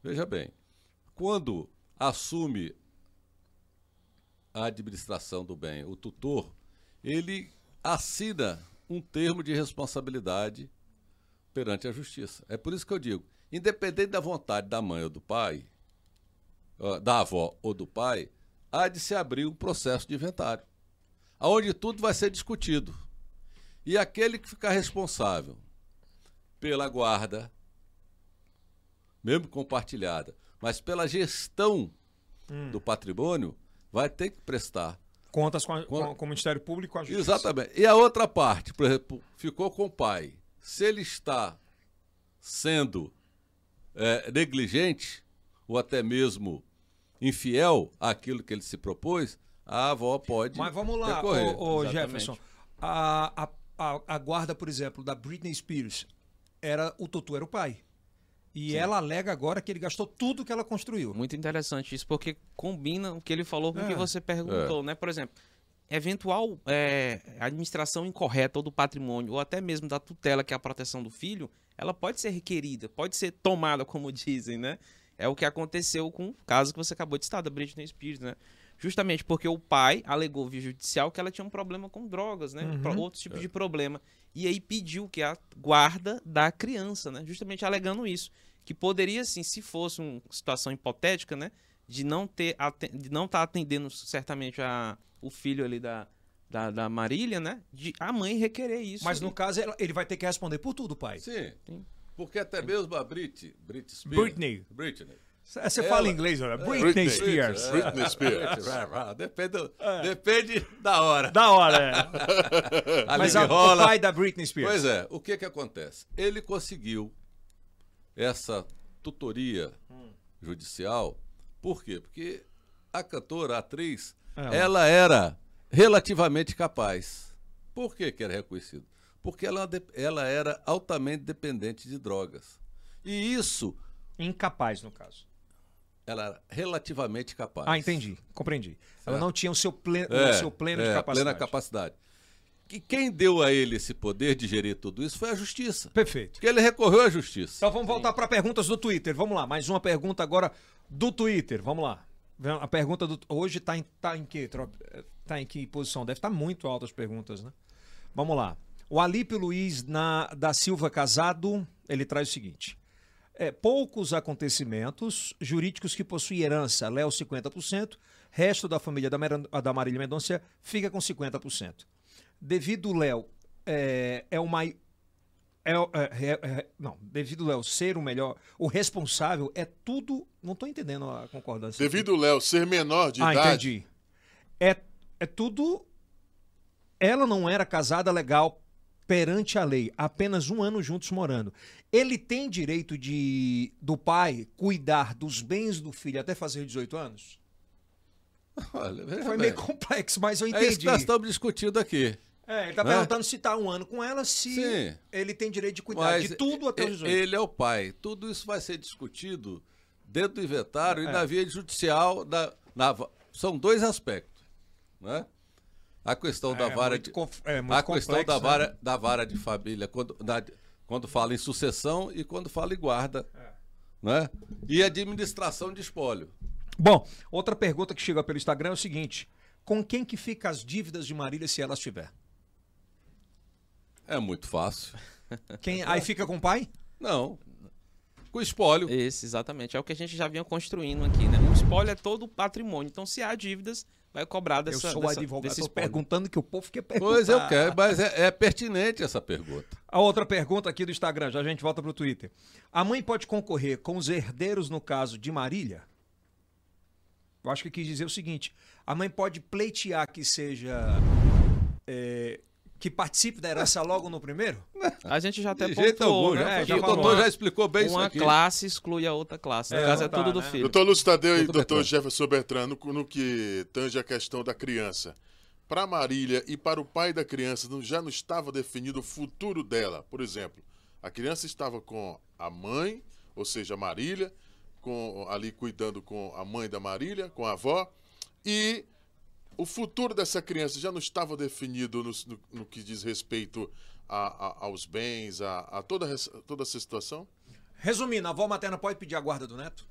Speaker 3: Veja bem, quando assume a administração do bem, o tutor, ele assina um termo de responsabilidade perante a justiça. É por isso que eu digo, independente da vontade da mãe ou do pai, da avó ou do pai, há de se abrir um processo de inventário, aonde tudo vai ser discutido. E aquele que ficar responsável pela guarda, mesmo compartilhada, mas pela gestão do patrimônio, vai ter que prestar.
Speaker 1: Contas com, a- com- com o Ministério Público e com a Justiça.
Speaker 3: Exatamente. E a outra parte, por exemplo, ficou com o pai. Se ele está sendo é, negligente ou até mesmo infiel àquilo que ele se propôs, a avó pode.
Speaker 1: Mas vamos lá, ô, ô. Jefferson. A, a, a guarda, por exemplo, da Britney Spears, era o tutor era o pai. E ela alega agora que ele gastou tudo que ela construiu.
Speaker 4: Muito interessante isso, porque combina o que ele falou com o que
Speaker 1: É.
Speaker 4: você perguntou, né? Por exemplo, eventual é, administração incorreta ou do patrimônio, ou até mesmo da tutela, que é a proteção do filho, ela pode ser requerida, pode ser tomada, *laughs* como dizem, né? É o que aconteceu com o caso que você acabou de citar, da Britney Spears, né? Justamente porque o pai alegou via judicial que ela tinha um problema com drogas, né? Pro- Outro tipo de problema. E aí pediu que a guarda da criança, né? Justamente alegando isso. Que poderia, sim, se fosse uma situação hipotética, né? De não ter de não estar atendendo certamente a, o filho ali da, da, da Marília, né? De a mãe requerer isso.
Speaker 1: Mas no caso, ele vai ter que responder por tudo, pai.
Speaker 3: Sim.
Speaker 4: Sim.
Speaker 3: Porque até mesmo a Brit, Brit Spears.
Speaker 1: Britney.
Speaker 3: Britney.
Speaker 1: Você
Speaker 3: Ela-
Speaker 1: fala inglês, olha. Britney,
Speaker 2: Britney.
Speaker 1: Spears.
Speaker 2: Britney Spears. *laughs*
Speaker 3: Depende, do- depende da hora.
Speaker 1: Da hora, é. *laughs* Mas a, o pai da Britney Spears.
Speaker 3: Pois é, o que que acontece? Ele conseguiu essa tutoria judicial, por quê? Porque a cantora, a atriz,
Speaker 1: Ela.
Speaker 3: ela era relativamente capaz. Por que que era reconhecido? Porque ela, ela era altamente dependente de drogas. E isso,
Speaker 1: Incapaz, no caso.
Speaker 3: Ela era relativamente capaz.
Speaker 1: Ah, entendi. Compreendi. Ela
Speaker 3: Certo.
Speaker 1: não tinha o seu, ple...
Speaker 3: É,
Speaker 1: o seu pleno de
Speaker 3: é,
Speaker 1: capacidade.
Speaker 3: plena capacidade. E quem deu a ele esse poder de gerir tudo isso foi a justiça.
Speaker 1: Perfeito.
Speaker 3: Porque ele recorreu à justiça.
Speaker 1: Então vamos voltar para perguntas do Twitter. Vamos lá, mais uma pergunta agora do Twitter. Vamos lá. A pergunta do hoje tá em tá em que tro- tá em que posição? Deve estar muito altas as perguntas, né? Vamos lá. O Alípio Luiz na, da Silva Casado, ele traz o seguinte: é, poucos acontecimentos jurídicos que possuem herança, Léo 50%, resto da família da, da Marília Mendonça fica com 50%. Devido Léo é, é o mai, é, é, é, é, não, devido Léo ser o melhor, o responsável é tudo. Não estou entendendo a concordância.
Speaker 2: Devido Léo ser menor de
Speaker 1: ah,
Speaker 2: idade,
Speaker 1: entendi. É, é tudo. Ela não era casada legal perante a lei, apenas um ano juntos morando. Ele tem direito de do pai cuidar dos bens do filho até fazer 18 anos? *laughs*
Speaker 3: Olha,
Speaker 1: Foi
Speaker 3: bem.
Speaker 1: meio complexo, mas eu
Speaker 3: É isso que
Speaker 1: entendi.
Speaker 3: nós estamos discutindo aqui.
Speaker 1: É, ele tá
Speaker 3: Né?
Speaker 1: perguntando se tá um ano com ela, se
Speaker 3: Sim.
Speaker 1: ele tem direito de cuidar
Speaker 3: Mas
Speaker 1: de tudo até os
Speaker 3: e-
Speaker 1: 18.
Speaker 3: Ele é o pai. Tudo isso vai ser discutido dentro do inventário e
Speaker 1: É.
Speaker 3: na via judicial. Na, na são dois aspectos. Né? A questão da
Speaker 1: É
Speaker 3: vara
Speaker 1: muito
Speaker 3: de.
Speaker 1: conf- é
Speaker 3: a questão
Speaker 1: complexo,
Speaker 3: da
Speaker 1: né?
Speaker 3: vara, da vara de família, quando, na- quando fala em sucessão e quando fala em guarda.
Speaker 1: É.
Speaker 3: Né? E administração de espólio.
Speaker 1: Bom, outra pergunta que chega pelo Instagram é o seguinte: com quem que fica as dívidas de Marília se elas tiver?
Speaker 3: É muito fácil.
Speaker 1: Quem aí fica com o pai?
Speaker 3: Não. com espólio.
Speaker 4: Esse, exatamente. É o que a gente já vinha construindo aqui, né? O espólio é todo o patrimônio. Então, se há dívidas, vai cobrar dessa,
Speaker 1: eu sou
Speaker 4: dessa,
Speaker 1: advogado,
Speaker 4: desse
Speaker 1: estou
Speaker 4: espólio.
Speaker 1: perguntando que o povo quer perguntar.
Speaker 3: Pois eu quero, mas é, é pertinente essa pergunta.
Speaker 1: A outra pergunta aqui do Instagram, já a gente volta pro Twitter. A mãe pode concorrer com os herdeiros no caso de Marília? Eu acho que quis dizer o seguinte: a mãe pode pleitear que seja. é, que participe da herança logo no primeiro?
Speaker 4: A gente já até pontuou, né?
Speaker 1: É, já
Speaker 3: o doutor já explicou bem isso
Speaker 4: uma
Speaker 3: aqui.
Speaker 4: classe exclui a outra classe. No
Speaker 1: É,
Speaker 4: caso, é
Speaker 1: tá,
Speaker 4: tudo do
Speaker 1: né?
Speaker 4: filho.
Speaker 2: Doutor Lúcio Tadeu e
Speaker 3: Doutor
Speaker 2: doutor
Speaker 3: Bertrand.
Speaker 2: Jefferson Bertrand, no, no que tange a questão da criança. Para Marília e para o pai da criança, não- já não estava definido o futuro dela. Por exemplo, a criança estava com a mãe, ou seja, a Marília, com, ali cuidando com a mãe da Marília, com a avó, e o futuro dessa criança já não estava definido no, no- no que diz respeito a- a- aos bens, a, a toda, essa- toda essa situação?
Speaker 1: Resumindo, a avó materna pode pedir a guarda do neto?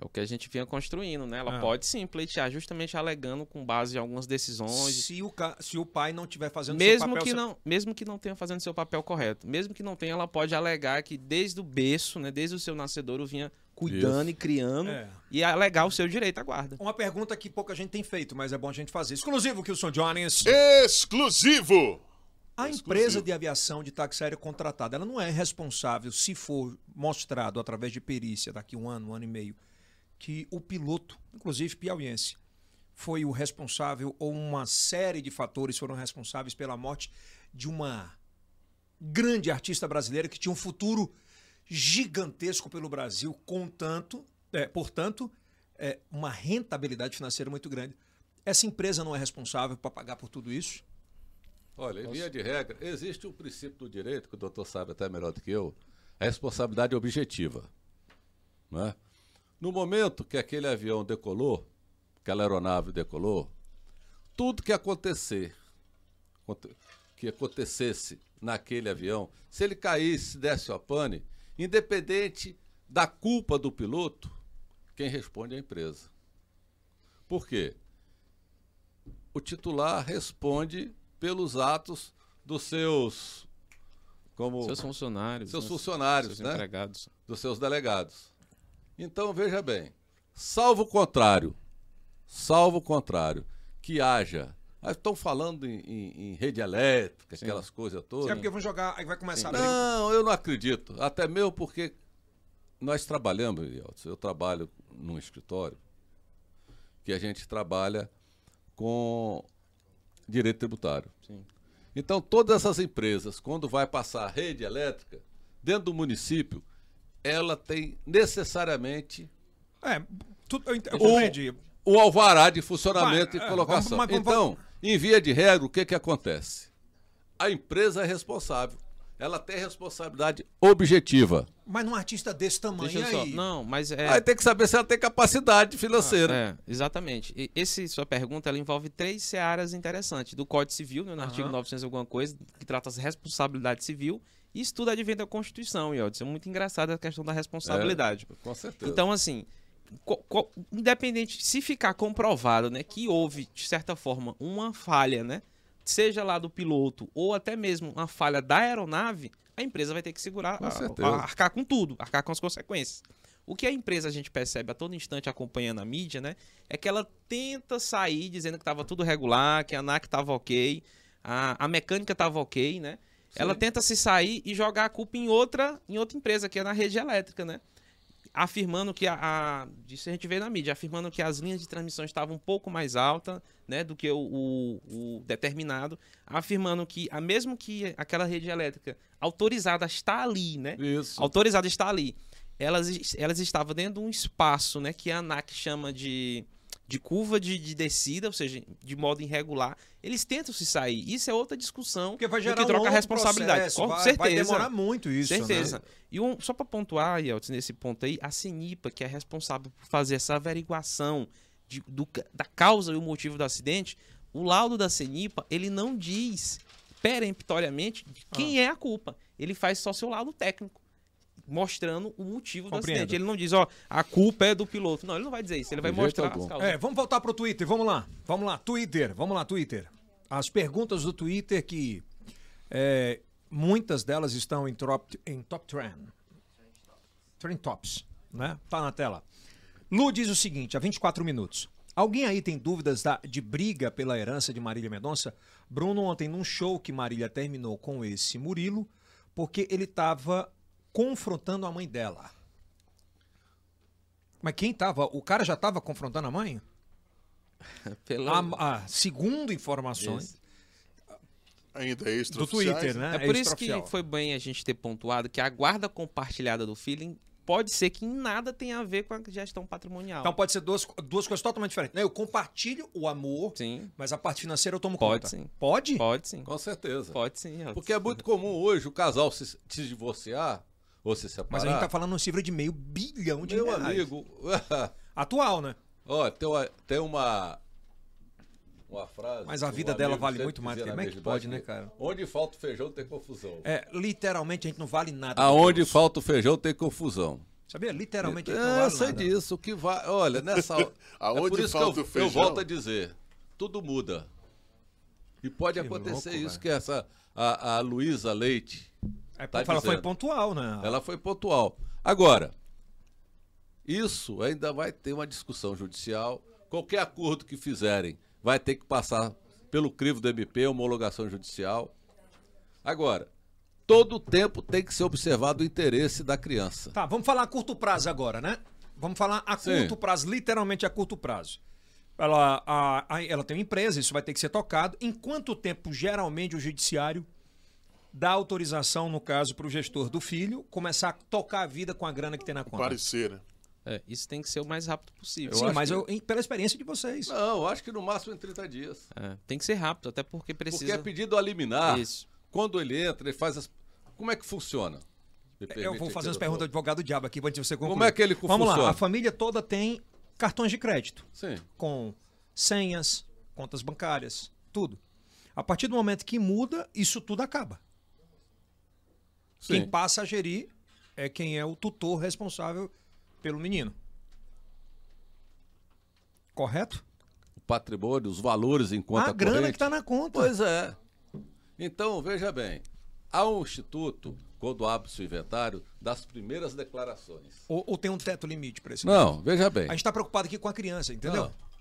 Speaker 4: É o que a gente vinha construindo, né? Ela
Speaker 1: Ah.
Speaker 4: pode sim pleitear, justamente alegando com base em algumas decisões.
Speaker 1: Se o, ca- se o pai não estiver fazendo
Speaker 4: Mesmo
Speaker 1: seu papel...
Speaker 4: que, não, mesmo que não tenha fazendo seu papel correto. Mesmo que não tenha, ela pode alegar que desde o berço, né, desde o seu nascedouro, vinha cuidando e criando
Speaker 1: É.
Speaker 4: e alegar o seu direito à guarda.
Speaker 1: Uma pergunta que pouca gente tem feito, mas é bom a gente fazer. Exclusivo, Kilson Jones.
Speaker 2: Exclusivo!
Speaker 1: A empresa de aviação de táxi aéreo contratada, ela não é responsável se for mostrado através de perícia daqui um ano, um ano e meio, que o piloto, inclusive piauiense, foi o responsável ou uma série de fatores foram responsáveis pela morte de uma grande artista brasileira que tinha um futuro gigantesco pelo Brasil, contanto, é, portanto, é, uma rentabilidade financeira muito grande. Essa empresa não é responsável para pagar por tudo isso?
Speaker 3: Olha, em via de regra, existe um princípio do direito, que o doutor sabe até melhor do que eu, a responsabilidade objetiva. Não é? No momento que aquele avião decolou, aquela aeronave decolou, tudo que acontecer, aconte- que acontecesse naquele avião, se ele caísse, desse a pane, independente da culpa do piloto, quem responde é a empresa. Por quê? O titular responde pelos atos dos seus como
Speaker 4: Seus funcionários.
Speaker 3: Seus
Speaker 4: né,
Speaker 3: funcionários,
Speaker 4: seus
Speaker 3: né?
Speaker 4: empregados.
Speaker 3: dos seus delegados. Então, veja bem, salvo o contrário, salvo o contrário, que haja. Ah, Estão falando em, em- em rede elétrica, aquelas coisas
Speaker 1: É
Speaker 3: todas.
Speaker 1: porque vão jogar, aí vai começar a briga.
Speaker 3: Não, eu não acredito. Até mesmo porque nós trabalhamos, eu trabalho num escritório que a gente trabalha com direito tributário.
Speaker 4: Sim.
Speaker 3: Então, todas essas empresas, quando vai passar a rede elétrica, dentro do município, ela tem necessariamente
Speaker 1: É, tudo, eu, ent- eu
Speaker 3: o, o alvará de funcionamento e
Speaker 1: é,
Speaker 3: colocação.
Speaker 1: mas vamos-
Speaker 3: então, em via de regra, o que, que acontece? A empresa é responsável. Ela tem responsabilidade objetiva.
Speaker 1: Mas num artista desse tamanho aí.
Speaker 4: Não, mas é.
Speaker 3: Aí tem que saber se ela tem capacidade financeira.
Speaker 4: É, exatamente. E esse sua pergunta ela envolve três searas interessantes. Do Código Civil, né, no artigo
Speaker 1: Aham.
Speaker 4: 900 alguma coisa, que trata de responsabilidade civil, e isso tudo advém da Constituição, Yeltsin. É muito engraçada a questão da responsabilidade.
Speaker 3: Com certeza.
Speaker 4: Então, assim, independente, se ficar comprovado, né, que houve, de certa forma, uma falha, né, seja lá do piloto ou até mesmo uma falha da aeronave, a empresa vai ter que segurar,
Speaker 3: Com
Speaker 4: a- a- arcar com tudo, arcar com as consequências. O que a empresa a gente percebe a todo instante acompanhando a mídia, né, é que ela tenta sair dizendo que estava tudo regular, que a ANAC estava ok, a, a mecânica estava ok, né? Ela tenta se sair e jogar a culpa em outra, em outra empresa, que é na rede elétrica, né? Afirmando que a, a disso a gente vê na mídia, afirmando que as linhas de transmissão estavam um pouco mais altas, né, do que o, o- o determinado, afirmando que a mesmo que aquela rede elétrica autorizada está ali, né,
Speaker 3: Isso.
Speaker 4: autorizada está ali, elas, elas estavam dentro de um espaço, né, que a ANAC chama de de curva de, de descida, ou seja, de modo irregular, eles tentam se sair. Isso é outra discussão
Speaker 1: Porque vai gerar
Speaker 4: que
Speaker 1: um
Speaker 4: troca a
Speaker 1: longo
Speaker 4: responsabilidade.
Speaker 1: processo,
Speaker 4: Com
Speaker 1: vai,
Speaker 4: certeza.
Speaker 1: vai demorar muito isso,
Speaker 4: Certeza.
Speaker 1: né?
Speaker 4: E um, só para pontuar, Yeltsin, nesse ponto aí, a CENIPA, que é responsável por fazer essa averiguação de- do da causa e o motivo do acidente, o laudo da CENIPA, ele não diz peremptoriamente quem
Speaker 1: Ah.
Speaker 4: é a culpa. Ele faz só seu laudo técnico, mostrando o motivo do
Speaker 1: Compreendo.
Speaker 4: acidente. Ele não diz, ó, a culpa é do piloto. Não, ele não vai dizer isso. Ele vai
Speaker 3: jeito
Speaker 4: mostrar
Speaker 3: algum.
Speaker 4: as causas.
Speaker 1: É, vamos voltar pro Twitter, vamos lá. Vamos lá, Twitter, vamos lá, Twitter. As perguntas do Twitter que é, muitas delas estão em top, em top trend. Trend Tops, né? Tá na tela. Lu diz o seguinte, há 24 minutos. Alguém aí tem dúvidas da, de briga pela herança de Marília Mendonça? Bruno, ontem, num show que Marília terminou com esse Murilo, porque ele estava confrontando a mãe dela. Mas quem tava? O cara já estava confrontando a mãe? *laughs*
Speaker 4: Pela...
Speaker 1: A, a, segundo informações
Speaker 4: Isso.
Speaker 2: Ainda é extra
Speaker 1: do Twitter, né?
Speaker 4: É por isso que foi bem a gente ter pontuado que a guarda compartilhada do feeling pode ser que em nada tenha a ver com a gestão patrimonial.
Speaker 1: Então pode ser duas, duas coisas totalmente diferentes. né? Eu compartilho o amor,
Speaker 4: sim,
Speaker 1: mas a parte financeira eu tomo
Speaker 4: Pode
Speaker 1: conta.
Speaker 4: sim.
Speaker 1: Pode?
Speaker 4: pode sim.
Speaker 3: Com certeza.
Speaker 4: Pode sim.
Speaker 3: Porque é muito comum hoje o casal se, se divorciar ou se separar.
Speaker 1: Mas a gente tá falando um cifra de meio bilhão de
Speaker 3: Meu
Speaker 1: reais.
Speaker 3: amigo, *laughs*
Speaker 1: Atual, né?
Speaker 3: ó, tem uma, tem uma, uma frase.
Speaker 1: Mas a
Speaker 3: que um
Speaker 1: vida dela vale muito mais. Como é que pode, né, cara?
Speaker 3: Onde falta o feijão tem confusão.
Speaker 1: É, literalmente a gente não vale nada.
Speaker 3: Aonde falta o feijão tem confusão.
Speaker 1: Sabia? Literalmente a gente não
Speaker 3: É, eu
Speaker 1: vale
Speaker 3: sei
Speaker 1: nada.
Speaker 3: disso. O que vai. Olha, nessa. *laughs*
Speaker 2: Aonde
Speaker 3: é por isso
Speaker 2: falta
Speaker 3: que eu,
Speaker 2: o feijão?
Speaker 3: eu volto a dizer: tudo muda. E pode
Speaker 1: Que
Speaker 3: acontecer
Speaker 1: louco,
Speaker 3: isso
Speaker 1: velho.
Speaker 3: que essa. A, a Luísa Leite,
Speaker 1: É
Speaker 3: Tá
Speaker 1: ela foi pontual, né?
Speaker 3: ela foi pontual. Agora, isso ainda vai ter uma discussão judicial. Qualquer acordo que fizerem vai ter que passar pelo crivo do MP, homologação judicial. Agora, todo tempo tem que ser observado o interesse da criança.
Speaker 1: Tá, vamos falar a curto prazo agora, né? Vamos falar a
Speaker 3: Sim.
Speaker 1: curto prazo, literalmente a curto prazo. Ela, a- a- ela tem uma empresa, isso vai ter que ser tocado. Em quanto tempo, geralmente, o judiciário dá autorização, no caso, para o gestor do filho começar a tocar a vida com a grana que tem na conta?
Speaker 2: Parecer, né?
Speaker 4: É, isso tem que ser o mais rápido possível.
Speaker 1: Sim, mas
Speaker 3: que-
Speaker 1: eu- pela experiência de vocês.
Speaker 3: Não, eu acho que no máximo em 30 dias.
Speaker 4: É, tem que ser rápido, até porque precisa.
Speaker 3: Porque é pedido a liminar.
Speaker 4: Isso.
Speaker 3: Quando ele entra, ele faz as. Como é que funciona?
Speaker 1: Eu vou fazer umas perguntas do advogado diabo aqui antes de você concluir.
Speaker 3: Como é que ele
Speaker 1: Vamos lá,
Speaker 3: funciona?
Speaker 1: a família toda tem cartões de crédito.
Speaker 3: Sim.
Speaker 1: com senhas, contas bancárias, tudo. A partir do momento que muda, isso tudo acaba.
Speaker 3: Sim.
Speaker 1: Quem passa a gerir é quem é o tutor responsável pelo menino. Correto?
Speaker 3: O patrimônio, os valores em conta
Speaker 1: a grana
Speaker 3: corrente.
Speaker 1: que está na conta.
Speaker 3: Pois é. Então, veja bem. Há um instituto, quando abre-se o inventário, das primeiras declarações.
Speaker 1: Ou, ou tem um teto limite para esse
Speaker 3: Não, veja bem.
Speaker 1: A gente está preocupado aqui com a criança, entendeu?
Speaker 3: Não.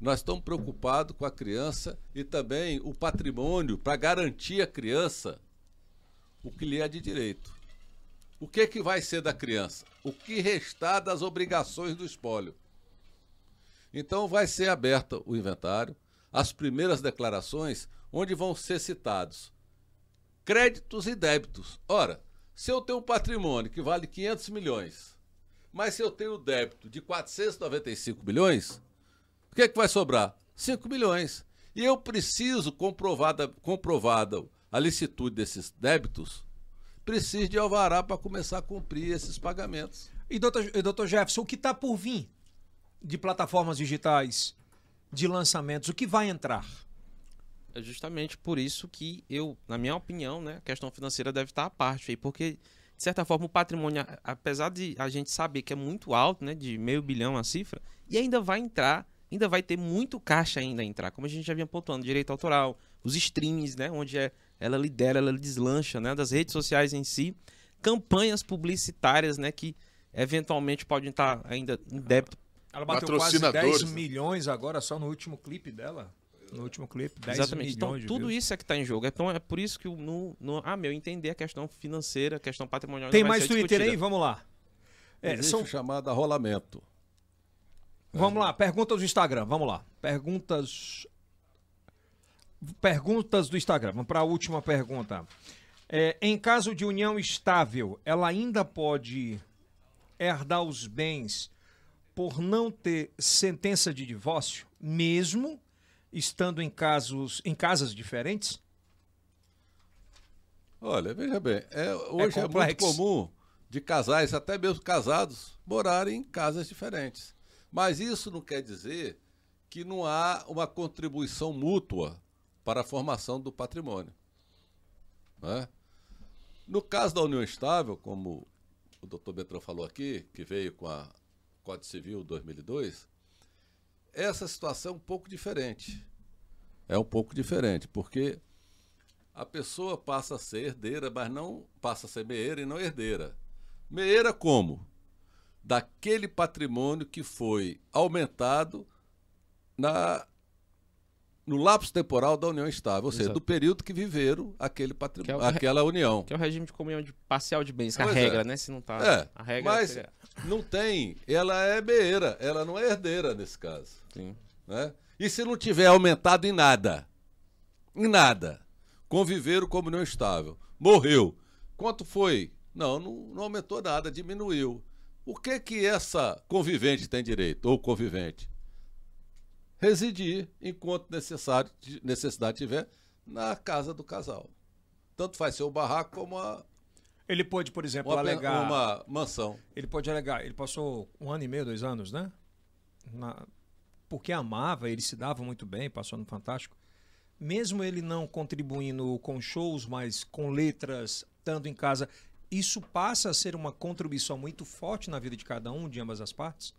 Speaker 3: Nós estamos preocupados com a criança e também o patrimônio para garantir à criança o que lhe é de direito. O que, que vai ser da criança? O que restar das obrigações do espólio. Então vai ser aberto o inventário, as primeiras declarações, onde vão ser citados créditos e débitos. Ora, se eu tenho um patrimônio que vale 500 milhões, mas se eu tenho débito de 495 milhões, o que, é que vai sobrar? 5 milhões. E eu preciso, comprovada, comprovada a licitude desses débitos, preciso de alvará para começar a cumprir esses pagamentos.
Speaker 1: E doutor, e doutor Jefferson, o que está por vir de plataformas digitais, de lançamentos, o que vai entrar?
Speaker 4: É justamente por isso que eu, na minha opinião, né, a questão financeira deve estar à parte aí, porque de certa forma o patrimônio, apesar de a gente saber que é muito alto, né, de meio bilhão a cifra, e ainda vai entrar, ainda vai ter muito caixa ainda a entrar, como a gente já vinha pontuando, direito autoral, os streams, né, onde é, ela lidera, ela deslancha, né, das redes sociais em si, campanhas publicitárias, né, que eventualmente podem estar ainda em débito
Speaker 1: Ela bateu quase
Speaker 2: Patrocinadores,
Speaker 1: 10
Speaker 2: né?
Speaker 1: milhões agora só no último clipe dela. No último clipe, 10
Speaker 4: Exatamente. Então, tudo
Speaker 1: views.
Speaker 4: isso é que está em jogo. Então, é por isso que, no, no, a meu entender, a questão financeira, a questão patrimonial.
Speaker 1: Tem mais Twitter aí?
Speaker 4: discutida.
Speaker 1: Vamos lá. É,
Speaker 3: Existe
Speaker 1: são-
Speaker 3: o chamado arrolamento.
Speaker 1: Vamos lá, perguntas do Instagram. Vamos lá. Perguntas. Perguntas do Instagram. Vamos para a última pergunta. É, em caso de união estável, ela ainda pode herdar os bens por não ter sentença de divórcio, mesmo estando em casos em casas diferentes?
Speaker 3: Olha, veja bem, é, hoje é, muito
Speaker 1: complexo.
Speaker 3: comum de casais, até mesmo casados, morarem em casas diferentes. Mas isso não quer dizer que não há uma contribuição mútua para a formação do patrimônio. né? No caso da união estável, como o doutor Betrão falou aqui, que veio com a Código Civil 2002, essa situação é um pouco diferente. É um pouco diferente, porque a pessoa passa a ser herdeira, mas não passa a ser meeira e não herdeira. Meeira como? Daquele patrimônio que foi aumentado na, no lapso temporal da união estável, ou seja,
Speaker 4: Exato.
Speaker 3: do período que viveram aquele
Speaker 4: Que é
Speaker 3: patrimônio,
Speaker 4: o-
Speaker 3: aquela união.
Speaker 4: Que é o regime de comunhão de parcial de bens, que é a
Speaker 3: Pois é.
Speaker 4: regra, né? Se não tá.
Speaker 3: É,
Speaker 4: a regra
Speaker 3: mas
Speaker 4: seria-
Speaker 3: não tem, ela é meeira, ela não é herdeira nesse caso.
Speaker 4: Sim.
Speaker 3: né? E se não tiver aumentado em nada? Em nada. Conviveram como não estável. Morreu. Quanto foi? Não, não, não aumentou nada, diminuiu. O que que essa convivente tem direito, ou convivente? Residir enquanto necessário, necessidade tiver na casa do casal. Tanto faz ser o barraco como a,
Speaker 1: Ele pode, por exemplo,
Speaker 3: uma,
Speaker 1: alegar.
Speaker 3: uma mansão.
Speaker 1: Ele pode alegar. Ele passou um ano e meio, dois anos, né? Na- Porque amava, ele se dava muito bem, passou no Fantástico. Mesmo ele não contribuindo com shows, mas com letras, estando em casa, isso passa a ser uma contribuição muito forte na vida de cada um, de ambas as partes?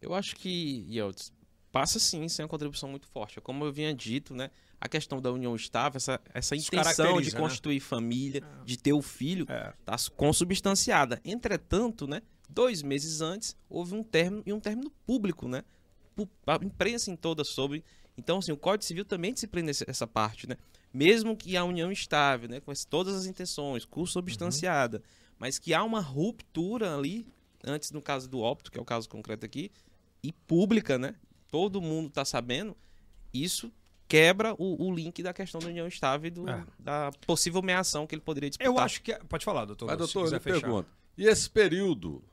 Speaker 4: Eu acho que, Yeltsin, passa sim ser uma contribuição muito forte. Como eu vinha dito, né? A questão da união estável, essa, essa intenção de
Speaker 1: né?
Speaker 4: constituir família, de ter o filho,
Speaker 1: É.
Speaker 4: está consubstanciada. Entretanto, né? Dois meses antes, houve um término e um término público, né? A imprensa em toda sobre. Então, assim, o Código Civil também disciplina essa parte, né? Mesmo que a união estável, né? Com todas as intenções, consubstanciada, mas que há uma ruptura ali, antes no caso do óbito, que é o caso concreto aqui, e pública, né? Todo mundo está sabendo, isso quebra o, o link da questão da união estável e do-
Speaker 1: É.
Speaker 4: da possível meação que ele poderia disputar.
Speaker 1: Eu acho que. é- Pode falar, doutor.
Speaker 3: Mas, doutor, eu pergunto. E esse período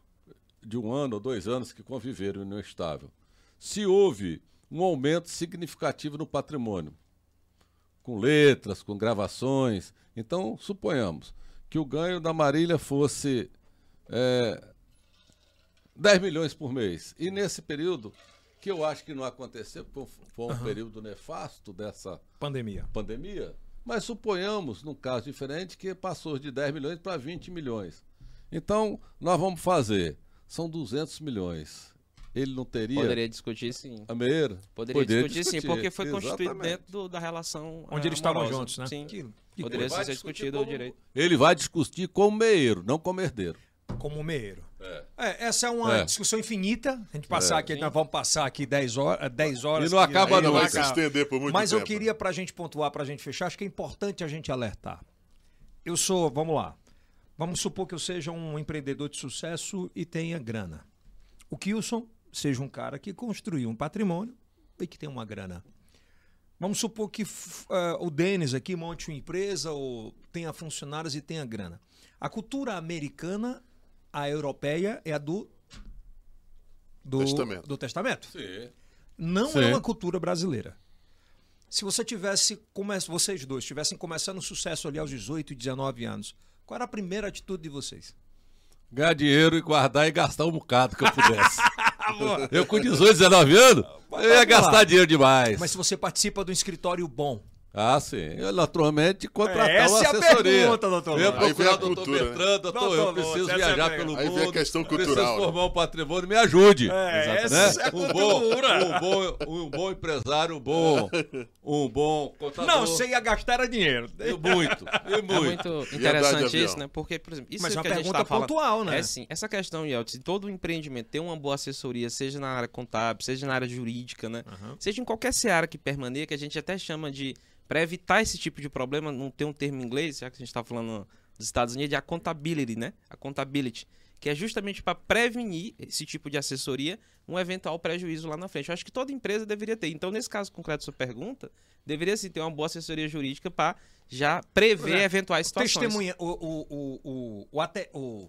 Speaker 3: de um ano ou dois anos que conviveram em união estável, se houve um aumento significativo no patrimônio, com letras, com gravações, então suponhamos que o ganho da Marília fosse é, 10 milhões por mês. E nesse período, que eu acho que não aconteceu, porque foi um período nefasto dessa
Speaker 1: Pandemia.
Speaker 3: pandemia, mas suponhamos, num caso diferente, que passou de 10 milhões para 20 milhões. Então, nós vamos fazer, são 200 milhões. Ele não teria
Speaker 4: Poderia discutir sim.
Speaker 3: a meia?
Speaker 4: Poderia, discutir, sim, porque foi constituído
Speaker 3: exatamente.
Speaker 4: dentro do- da relação.
Speaker 1: Onde
Speaker 4: eh,
Speaker 1: eles estavam juntos, né?
Speaker 4: Sim.
Speaker 1: Que- que
Speaker 4: Poderia ser
Speaker 3: discutir
Speaker 4: discutido o
Speaker 3: como-
Speaker 4: direito.
Speaker 3: Ele vai discutir como meieiro, não como herdeiro.
Speaker 1: como meiro.
Speaker 3: É.
Speaker 1: É, essa é uma
Speaker 3: É.
Speaker 1: discussão infinita. A gente passar
Speaker 3: É.
Speaker 1: aqui, nós vamos passar aqui 10 horas. 10 horas
Speaker 3: E não
Speaker 1: que
Speaker 3: acaba
Speaker 1: aí
Speaker 2: Não vai se estender por muito
Speaker 1: Mas
Speaker 2: tempo.
Speaker 1: eu queria, pra gente pontuar, pra gente fechar, acho que é importante a gente alertar. Eu sou, vamos lá. Vamos supor que eu seja um empreendedor de sucesso e tenha grana. O Kilson seja um cara que construiu um patrimônio e que tem uma grana. Vamos supor que ah, o Denis aqui monte uma empresa ou tenha funcionários e tenha grana. A cultura americana, a europeia, é a do. Do
Speaker 2: Testamento.
Speaker 1: Do testamento
Speaker 3: Sim.
Speaker 1: não
Speaker 3: Sim.
Speaker 1: é uma cultura brasileira. Se você tivesse, come... vocês dois tivessem começando o sucesso ali aos 18, 19 anos, qual era a primeira atitude de vocês?
Speaker 3: Ganhar dinheiro e guardar e gastar um bocado que eu pudesse. *laughs* eu com 18, 19 anos, eu ia gastar dinheiro demais.
Speaker 1: Mas se você participa de um escritório bom,
Speaker 3: Ah, sim. Eu, naturalmente, contratar
Speaker 1: Essa
Speaker 3: uma
Speaker 1: é a
Speaker 3: assessoria.
Speaker 1: pergunta, doutor
Speaker 3: Eu ia
Speaker 1: Lopes.
Speaker 2: Aí vem
Speaker 3: procurar
Speaker 2: a
Speaker 3: o doutor
Speaker 2: cultura, né?
Speaker 3: Bertrand, doutor,
Speaker 1: Doutor
Speaker 3: eu preciso
Speaker 1: essa é a
Speaker 3: viajar
Speaker 1: pergunta.
Speaker 3: pelo
Speaker 2: Aí
Speaker 3: mundo.
Speaker 2: vem a questão cultural,
Speaker 3: Preciso
Speaker 2: né?
Speaker 3: formar um patrimônio, me ajude.
Speaker 1: É,
Speaker 3: Né?
Speaker 1: essa é a
Speaker 3: um, bom,
Speaker 1: cultura.
Speaker 3: um, bom, um bom empresário, um bom, um bom contador.
Speaker 1: não, você ia gastar era dinheiro.
Speaker 3: E muito, e
Speaker 4: É
Speaker 3: muito.
Speaker 4: muito
Speaker 2: andar de
Speaker 4: interessante isso, né? Porque, por exemplo, isso
Speaker 1: Mas é uma
Speaker 4: que a gente
Speaker 1: pergunta
Speaker 4: tá falando,
Speaker 1: pontual, né?
Speaker 4: É sim. Essa questão, Yeltsin, de todo empreendimento ter uma boa assessoria, seja na área contábil, seja na área jurídica, né?
Speaker 1: Aham.
Speaker 4: Seja em qualquer seara que permaneça, que a gente até chama de. Para evitar esse tipo de problema, não tem um termo em inglês, já que a gente está falando dos Estados Unidos, é a contability, né? A contability. Que é justamente para prevenir esse tipo de assessoria, um eventual prejuízo lá na frente. Eu acho que toda empresa deveria ter. Então, nesse caso concreto da sua pergunta, deveria sim ter uma boa assessoria jurídica para já prever
Speaker 1: É.
Speaker 4: eventuais situações.
Speaker 1: Testemunha, o, o, o, o, o, ate- o,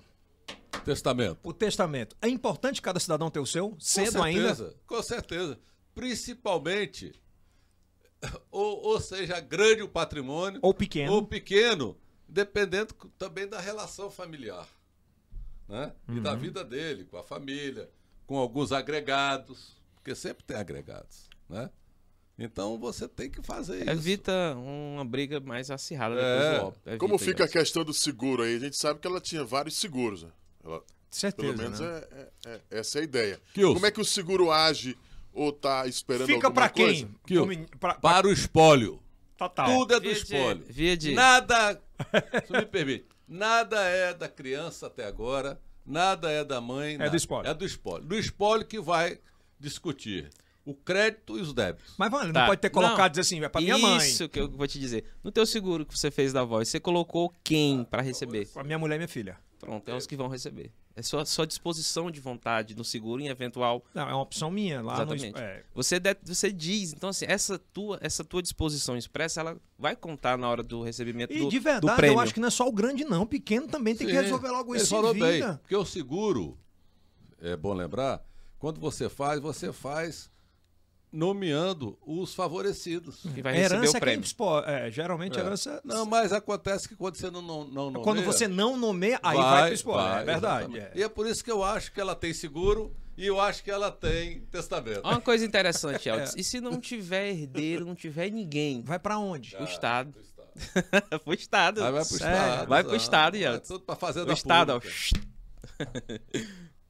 Speaker 3: Testamento.
Speaker 1: o testamento. É importante cada cidadão ter o seu? Cedo
Speaker 3: com
Speaker 1: ainda?
Speaker 3: certeza, Com certeza. Principalmente, *laughs* ou, ou seja, grande o patrimônio,
Speaker 1: Ou pequeno.
Speaker 3: ou pequeno, dependendo também da relação familiar. Né? E
Speaker 1: Uhum.
Speaker 3: da vida dele, com a família, com alguns agregados, porque sempre tem agregados. Né? Então você tem que fazer isso.
Speaker 4: Evita uma briga mais acirrada
Speaker 3: É.
Speaker 4: depois do óbito. Evita
Speaker 2: Como fica a
Speaker 4: isso.
Speaker 2: questão do seguro aí? A gente sabe que ela tinha vários seguros. Né? Ela-
Speaker 1: Certeza,
Speaker 2: pelo menos
Speaker 1: né?
Speaker 2: é, é- é- essa é a ideia. Como é que o seguro age ou tá esperando
Speaker 1: Fica
Speaker 2: alguma
Speaker 1: pra
Speaker 2: coisa?
Speaker 1: quem?
Speaker 3: Que eu-
Speaker 1: Como- pra- pra-
Speaker 3: Para o espólio.
Speaker 1: Total.
Speaker 3: Tudo é do
Speaker 4: Via de-
Speaker 3: espólio.
Speaker 4: via de-
Speaker 3: Nada, *laughs* se me permite, Nada é da criança até agora, nada é da mãe. nada.
Speaker 1: do espólio.
Speaker 3: É do espólio. Do espólio que vai discutir o crédito e os débitos.
Speaker 1: Mas, mano, ele
Speaker 4: Tá.
Speaker 1: não pode ter colocado
Speaker 4: Não.
Speaker 1: e dizer assim, é pra minha mãe.
Speaker 4: Isso que eu vou te dizer. No teu seguro que você fez da voz, você colocou quem pra receber?
Speaker 1: Pra minha mulher e minha filha.
Speaker 4: Pronto, é os que vão receber. É sua, sua disposição de vontade no seguro em eventual.
Speaker 1: Não, é uma opção minha lá
Speaker 4: Exatamente.
Speaker 1: no. É,
Speaker 4: Você, de- você diz, então assim, essa tua, essa tua disposição expressa, ela vai contar na hora do recebimento
Speaker 1: E
Speaker 4: do,
Speaker 1: de
Speaker 4: do
Speaker 1: verdade,
Speaker 4: prêmio.
Speaker 1: eu acho que não é só o grande, não. O pequeno também tem que
Speaker 3: Sim,
Speaker 1: resolver logo
Speaker 3: ele
Speaker 1: isso
Speaker 3: falou
Speaker 1: em
Speaker 3: bem,
Speaker 1: vida.
Speaker 3: porque o seguro, é bom lembrar, quando você faz, você faz nomeando os favorecidos.
Speaker 4: que vai receber
Speaker 1: herança
Speaker 4: o
Speaker 1: é quem
Speaker 4: prêmio.
Speaker 1: expo- é, geralmente
Speaker 3: É.
Speaker 1: herança.
Speaker 3: Não, mas acontece que quando você não, não, não nomeia...
Speaker 1: Quando você não nomeia, aí vai, pro spoiler.
Speaker 3: vai,
Speaker 1: é verdade. é.
Speaker 3: E é por isso que eu acho que ela tem seguro e eu acho que ela tem testamento.
Speaker 4: Uma coisa interessante, *laughs* Elton. E se não tiver herdeiro, não tiver ninguém?
Speaker 1: Vai pra onde?
Speaker 4: O Estado.
Speaker 3: Do Estado.
Speaker 4: pro Estado.
Speaker 3: Aí *laughs* vai pro
Speaker 1: Sério?
Speaker 3: Estado.
Speaker 4: Vai pro Estado,
Speaker 3: vai
Speaker 4: Yeltsin.
Speaker 3: tudo pra fazenda
Speaker 4: O Estado, ó.
Speaker 3: pública.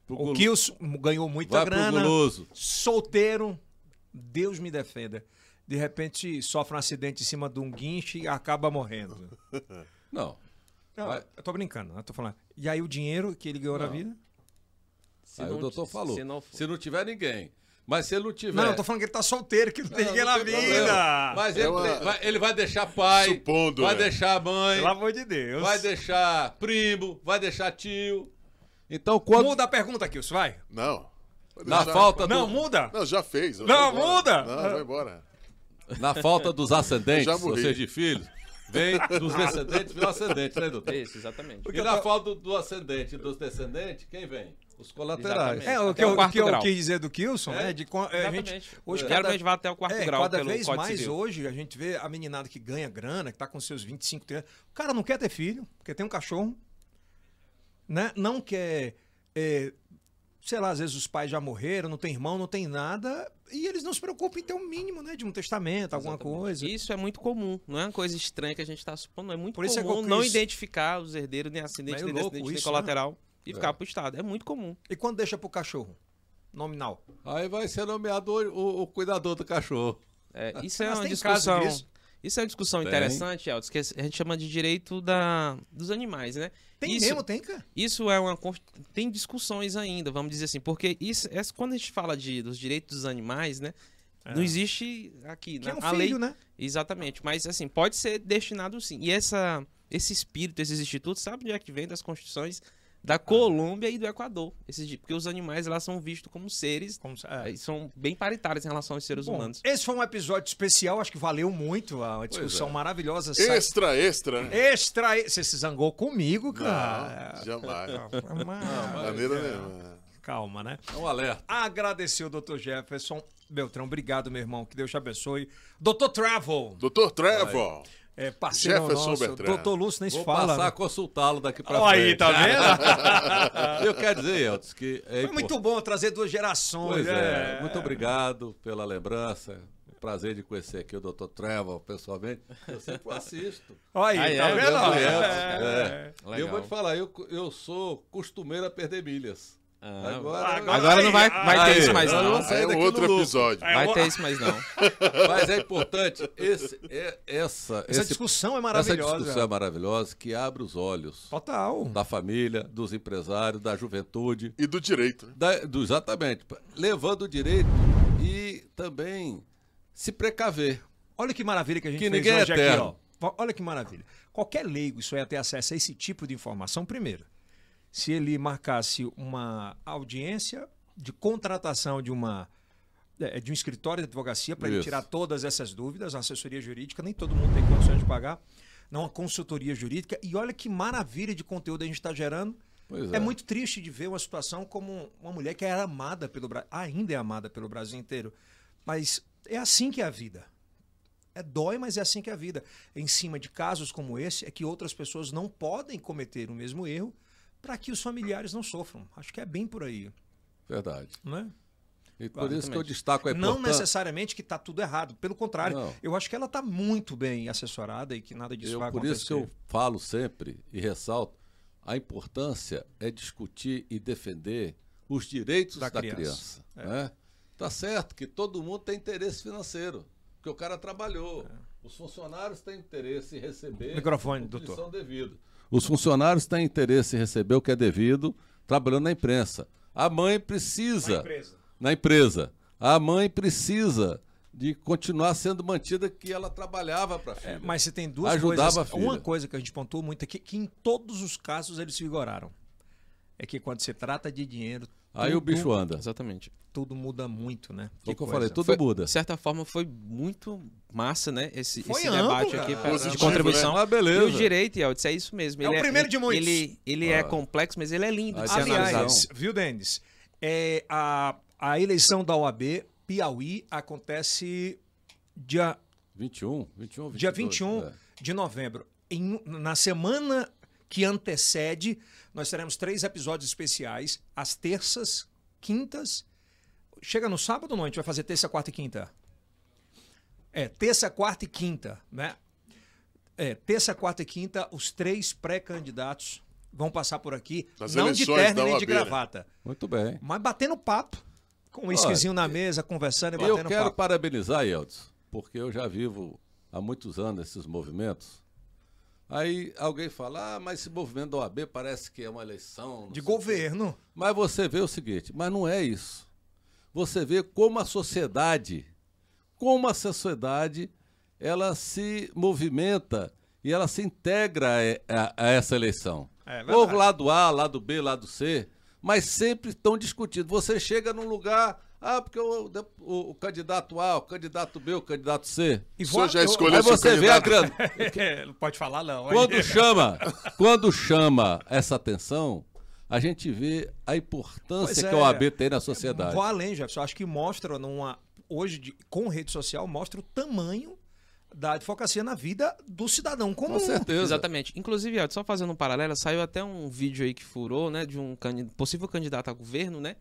Speaker 1: O Kilson ganhou muita
Speaker 3: Vai
Speaker 1: grana. Solteiro. Deus me defenda. De repente sofre um acidente em cima de um guinche e acaba morrendo. *laughs*
Speaker 3: Não.
Speaker 1: Não,
Speaker 3: Vai.
Speaker 1: eu tô brincando, eu tô falando. E aí o dinheiro que ele ganhou na
Speaker 3: Não.
Speaker 1: vida?
Speaker 4: Se
Speaker 3: Aí
Speaker 4: não-
Speaker 3: o doutor falou.
Speaker 4: Se não,
Speaker 3: Se não tiver ninguém. Mas se ele não tiver.
Speaker 1: Não, eu tô falando que ele tá solteiro, que não tem
Speaker 3: Não,
Speaker 1: ninguém
Speaker 3: não
Speaker 1: na
Speaker 3: tem
Speaker 1: vida.
Speaker 3: problema. Mas ele,
Speaker 2: É uma-
Speaker 3: tem- vai, ele vai deixar pai,
Speaker 2: Supondo,
Speaker 3: vai
Speaker 2: né?
Speaker 3: deixar mãe,
Speaker 1: Pelo amor de Deus.
Speaker 3: vai deixar primo, vai deixar tio. Então, quando.
Speaker 1: Muda a pergunta, Kilson, vai.
Speaker 2: Não.
Speaker 3: Na falta,
Speaker 1: Não,
Speaker 3: do-
Speaker 1: muda.
Speaker 2: Não, já fez.
Speaker 1: Não, muda!
Speaker 2: Não, vai embora.
Speaker 3: na falta dos ascendentes, ou seja, de filhos, vem dos descendentes, vem o ascendente, né, doutor?
Speaker 4: Isso, exatamente.
Speaker 3: E na falta do, do ascendente e dos descendentes, quem vem? Os colaterais.
Speaker 4: Exatamente.
Speaker 1: É, o que,
Speaker 4: o
Speaker 1: eu, o que eu quis dizer do Kilson
Speaker 3: É?
Speaker 1: é, de é, a gente,
Speaker 4: Exatamente.
Speaker 1: hoje
Speaker 4: Geralmente vai até o quarto
Speaker 1: é,
Speaker 4: grau
Speaker 1: cada
Speaker 4: pelo
Speaker 1: vez
Speaker 4: Código
Speaker 1: mais
Speaker 4: Civil.
Speaker 1: hoje a gente vê a meninada que ganha grana, que tá com seus 25, 30 O cara não quer ter filho, porque tem um cachorro, né? Não quer, é, sei lá, às vezes os pais já morreram, não tem irmão, não tem nada, e eles não se preocupam em ter um mínimo, né? De um testamento, alguma coisa.
Speaker 4: Isso é muito comum, não é uma coisa estranha que a gente está supondo, é muito
Speaker 1: Por isso é
Speaker 4: comum
Speaker 1: eu
Speaker 4: não
Speaker 1: quis-
Speaker 4: identificar os herdeiros, nem acidente, nem
Speaker 1: louco
Speaker 4: descendente, nem
Speaker 1: isso,
Speaker 4: colateral e ficar pro Estado. É muito comum.
Speaker 1: E quando deixa pro cachorro? Nominal.
Speaker 3: Aí vai ser nomeado o, o- o cuidador do cachorro.
Speaker 4: É, isso é
Speaker 1: Mas
Speaker 4: uma discussão. Isso é uma discussão
Speaker 3: Tem.
Speaker 4: interessante, Elton, que a gente chama de direito da, dos animais, né?
Speaker 1: Tem
Speaker 4: isso,
Speaker 1: mesmo, tem, cara.
Speaker 4: Isso é uma. Tem discussões ainda, vamos dizer assim, porque isso, essa- quando a gente fala de, dos direitos dos animais, né? Não existe aqui,
Speaker 1: Que
Speaker 4: né?
Speaker 1: é um
Speaker 4: a
Speaker 1: filho,
Speaker 4: lei.
Speaker 1: né?
Speaker 4: Exatamente, mas assim, pode ser destinado sim. E essa, esse espírito, esses institutos, sabe de onde é que vem das constituições da Colômbia e do Equador? Esses, porque os animais lá são vistos como seres,
Speaker 1: Como é.
Speaker 4: são bem paritários em relação aos seres
Speaker 1: Bom,
Speaker 4: humanos.
Speaker 1: esse foi um episódio especial, acho que valeu muito, a discussão
Speaker 3: é.
Speaker 1: maravilhosa. Sai-
Speaker 2: Extra, extra, né?
Speaker 1: Extra, você se zangou comigo, cara.
Speaker 2: Não, jamais.
Speaker 1: Calma,
Speaker 2: Maneira nenhuma.
Speaker 1: calma, né?
Speaker 3: É um alerta.
Speaker 1: Agradecer o Dr. Jefferson Beltrão, obrigado, meu irmão, que Deus te abençoe. Dr. Travel,
Speaker 2: Doutor Trevor.
Speaker 1: É, parceiro
Speaker 2: Jefferson
Speaker 1: nosso.
Speaker 2: Beltrão.
Speaker 1: Dr. Lúcio nem se
Speaker 3: Vou
Speaker 1: fala.
Speaker 3: passar a
Speaker 1: né?
Speaker 3: consultá-lo daqui pra
Speaker 1: Olha
Speaker 3: frente.
Speaker 1: aí, tá vendo? *laughs*
Speaker 3: Eu quero dizer, Elton, que é
Speaker 1: Foi muito bom trazer duas gerações.
Speaker 3: Pois é,
Speaker 1: é.
Speaker 3: muito obrigado pela lembrança. Prazer de conhecer aqui o Dr. Trevor pessoalmente. Eu sempre assisto. *laughs*
Speaker 1: Olha aí,
Speaker 4: Ah,
Speaker 1: tá
Speaker 4: é?
Speaker 1: vendo?
Speaker 3: Grande
Speaker 1: É.
Speaker 3: É. E eu vou te falar, eu, eu sou costumeiro a perder milhas.
Speaker 4: Ah,
Speaker 3: agora,
Speaker 4: Agora não vai, vai ter
Speaker 3: Aí,
Speaker 4: isso mais não.
Speaker 2: é um outro episódio.
Speaker 4: Vai ter isso mais não. *laughs*
Speaker 3: Mas é importante, esse, é, essa,
Speaker 1: Essa
Speaker 3: esse-
Speaker 1: discussão é
Speaker 3: essa
Speaker 1: maravilhosa.
Speaker 3: discussão é maravilhosa que abre os olhos
Speaker 1: Total.
Speaker 3: da família, dos empresários, da juventude.
Speaker 2: E do direito. né?
Speaker 3: Da- do- exatamente. Levando o direito e também se precaver.
Speaker 1: Olha que maravilha que a gente
Speaker 3: Que
Speaker 1: fez
Speaker 3: ninguém é
Speaker 1: hoje aqui,
Speaker 3: eterno.
Speaker 1: ó. Olha que maravilha. Qualquer leigo só ia ter acesso a esse tipo de informação primeiro. Se ele marcasse uma audiência de contratação de uma é, de um escritório de advocacia para ele tirar todas essas dúvidas, a assessoria jurídica, nem todo mundo tem condições de pagar, não uma consultoria jurídica. E olha que maravilha de conteúdo a gente está gerando.
Speaker 3: Pois
Speaker 1: É muito triste de ver uma situação como uma mulher que era amada pelo Brasil, ainda é amada pelo Brasil inteiro. Mas é assim que é a vida. É dói, mas é assim que é a vida. Em cima de casos como esse, é que outras pessoas não podem cometer o mesmo erro para que os familiares não sofram. Acho que é bem por aí.
Speaker 3: Verdade.
Speaker 1: Não é?
Speaker 3: E por isso que eu
Speaker 4: Exatamente.
Speaker 3: destaco a
Speaker 1: Não necessariamente que está tudo errado. Pelo contrário,
Speaker 3: Não.
Speaker 1: eu acho que ela está muito bem assessorada e que nada disso
Speaker 3: Eu,
Speaker 1: vai
Speaker 3: por
Speaker 1: acontecer.
Speaker 3: isso que eu falo sempre e ressalto, a importância é discutir e defender os direitos
Speaker 1: Da
Speaker 3: da,
Speaker 1: criança.
Speaker 3: criança. né? Tá certo que todo mundo tem interesse financeiro, porque o cara trabalhou. Os funcionários têm interesse em receber
Speaker 1: Microfone,
Speaker 3: lhes
Speaker 1: doutor.
Speaker 3: são devido. Os funcionários têm interesse em receber o que é devido trabalhando na imprensa. A mãe precisa.
Speaker 1: Na empresa.
Speaker 3: Na empresa. A mãe precisa de continuar sendo mantida que ela trabalhava para a filha.
Speaker 1: É, mas você tem duas
Speaker 3: Ajudava
Speaker 1: coisas. Uma coisa que a gente pontuou muito aqui, que em todos os casos eles vigoraram. É que quando se trata de dinheiro,
Speaker 3: Aí o
Speaker 1: tudo-
Speaker 3: bicho anda.
Speaker 4: Exatamente.
Speaker 1: tudo muda muito, né?
Speaker 3: Foi o que eu
Speaker 1: coisa.
Speaker 3: falei, tudo
Speaker 4: Foi-
Speaker 3: muda.
Speaker 4: De certa forma, foi muito massa, né? Esse,
Speaker 1: Foi
Speaker 4: esse
Speaker 1: amplo,
Speaker 4: debate
Speaker 1: cara.
Speaker 4: aqui de contribuição.
Speaker 3: né? Ah, beleza.
Speaker 4: E o direito, Yeltsin, é isso mesmo.
Speaker 1: É o primeiro de muitos.
Speaker 4: Ele, ele é complexo, mas ele é lindo
Speaker 3: Ah.
Speaker 1: Aliás, viu, Denis? É, a, a eleição da OAB, Piauí, acontece dia
Speaker 3: 21, 21, 22.
Speaker 1: dia 21
Speaker 3: é.
Speaker 1: de novembro. Em- na semana que antecede, nós teremos três episódios especiais, às terças, quintas. Chega no sábado ou não? A gente vai fazer terça, quarta e quinta? É, terça, quarta e quinta, né? É, terça, quarta e quinta, os três pré-candidatos vão passar por aqui, não de terno nem de gravata,
Speaker 3: Muito bem.
Speaker 1: mas batendo papo, com um esquisinho na mesa, conversando e
Speaker 3: Eu
Speaker 1: batendo
Speaker 3: quero
Speaker 1: papo.
Speaker 3: parabenizar, Yeltsin, porque eu já vivo há muitos anos esses movimentos. Aí alguém fala, ah, mas esse movimento da OAB parece que é uma eleição.
Speaker 1: De
Speaker 3: sei o quê."
Speaker 1: governo.
Speaker 3: Mas você vê o seguinte, mas não é isso. Você vê como a sociedade, como a sociedade, ela se movimenta e ela se integra a, a- a essa eleição.
Speaker 1: É
Speaker 3: Ou lado A, lado B, lado C, mas sempre estão discutindo. Você chega num lugar, ah, porque o, o- o candidato A, o candidato B, o candidato C.
Speaker 1: E
Speaker 2: O senhor já
Speaker 1: eu-
Speaker 2: escolheu
Speaker 3: Aí
Speaker 2: seu
Speaker 3: você vê a
Speaker 2: candidato?
Speaker 3: grana. *laughs*
Speaker 1: Não pode falar, não.
Speaker 3: Quando *laughs* chama, quando chama essa atenção, a gente vê a importância
Speaker 1: Pois
Speaker 3: que
Speaker 1: é.
Speaker 3: a OAB tem na sociedade.
Speaker 1: Vou além, Jefferson. Acho que mostra numa. Hoje, de- com rede social, mostra o tamanho da advocacia na vida do cidadão comum.
Speaker 3: Com certeza.
Speaker 4: Exatamente. Inclusive, só fazendo um paralelo, saiu até um vídeo aí que furou, né, de um possível candidato a governo, né,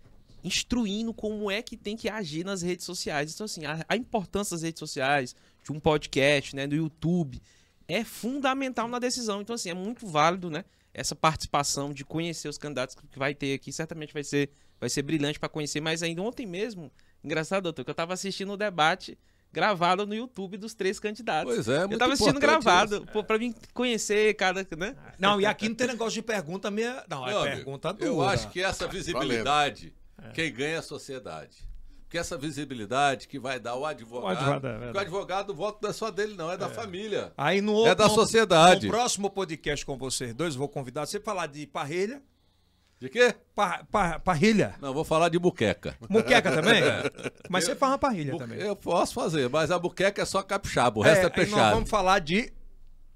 Speaker 4: instruindo como é que tem que agir nas redes sociais. Então, assim, a, a importância das redes sociais, de um podcast, né, do YouTube, é fundamental na decisão. Então, assim, é muito válido, né, essa participação de conhecer os candidatos que vai ter aqui. Certamente vai ser, vai ser brilhante para conhecer. Mas ainda ontem mesmo, engraçado, doutor, que eu tava assistindo o debate gravado no YouTube dos três candidatos.
Speaker 3: Pois é,
Speaker 4: Eu
Speaker 3: muito
Speaker 4: tava assistindo gravado,
Speaker 3: isso.
Speaker 4: pô, pra mim conhecer cada, né?
Speaker 1: Não, e aqui não tem negócio de pergunta minha. Não, é
Speaker 3: Meu amigo,
Speaker 1: pergunta dura.
Speaker 3: Eu acho que essa visibilidade,
Speaker 1: É.
Speaker 3: quem ganha é a sociedade. Porque essa visibilidade que vai dar o advogado.
Speaker 1: O advogado, é
Speaker 3: o advogado, o voto não é só dele, não, é da família.
Speaker 1: Aí no
Speaker 3: É
Speaker 1: outro,
Speaker 3: da
Speaker 1: no-
Speaker 3: sociedade.
Speaker 1: No próximo podcast com vocês dois, vou convidar você para falar de parrilha.
Speaker 3: De quê?
Speaker 1: Par, par, parrilha.
Speaker 3: Não, vou falar de buqueca.
Speaker 1: Muqueca também? *laughs* Mas você faz uma parrilha também.
Speaker 3: Eu posso fazer, mas a buqueca é só capixaba, o resto é,
Speaker 1: aí nós vamos falar de,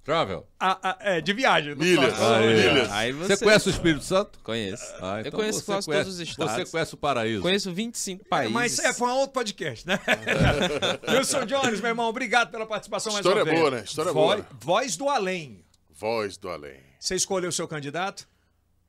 Speaker 3: Travel.
Speaker 1: a- a- é, de viagem.
Speaker 2: Milhas. Aí, Milhas.
Speaker 4: Aí
Speaker 3: Você conhece o Espírito Santo?
Speaker 4: Conheço.
Speaker 3: Ah,
Speaker 4: eu
Speaker 3: então
Speaker 4: conheço
Speaker 3: você
Speaker 4: quase
Speaker 3: conhece-
Speaker 4: todos os estados.
Speaker 3: Você conhece o paraíso.
Speaker 4: Conheço 25
Speaker 1: É,
Speaker 4: países.
Speaker 1: Mas é, foi um outro podcast, né? *laughs* Wilson Jones, meu irmão, obrigado pela participação mais
Speaker 2: História
Speaker 1: uma vez.
Speaker 2: boa, né? História
Speaker 1: Voz,
Speaker 2: boa.
Speaker 1: Voz do Além.
Speaker 2: Voz do além.
Speaker 1: Você escolheu o seu candidato?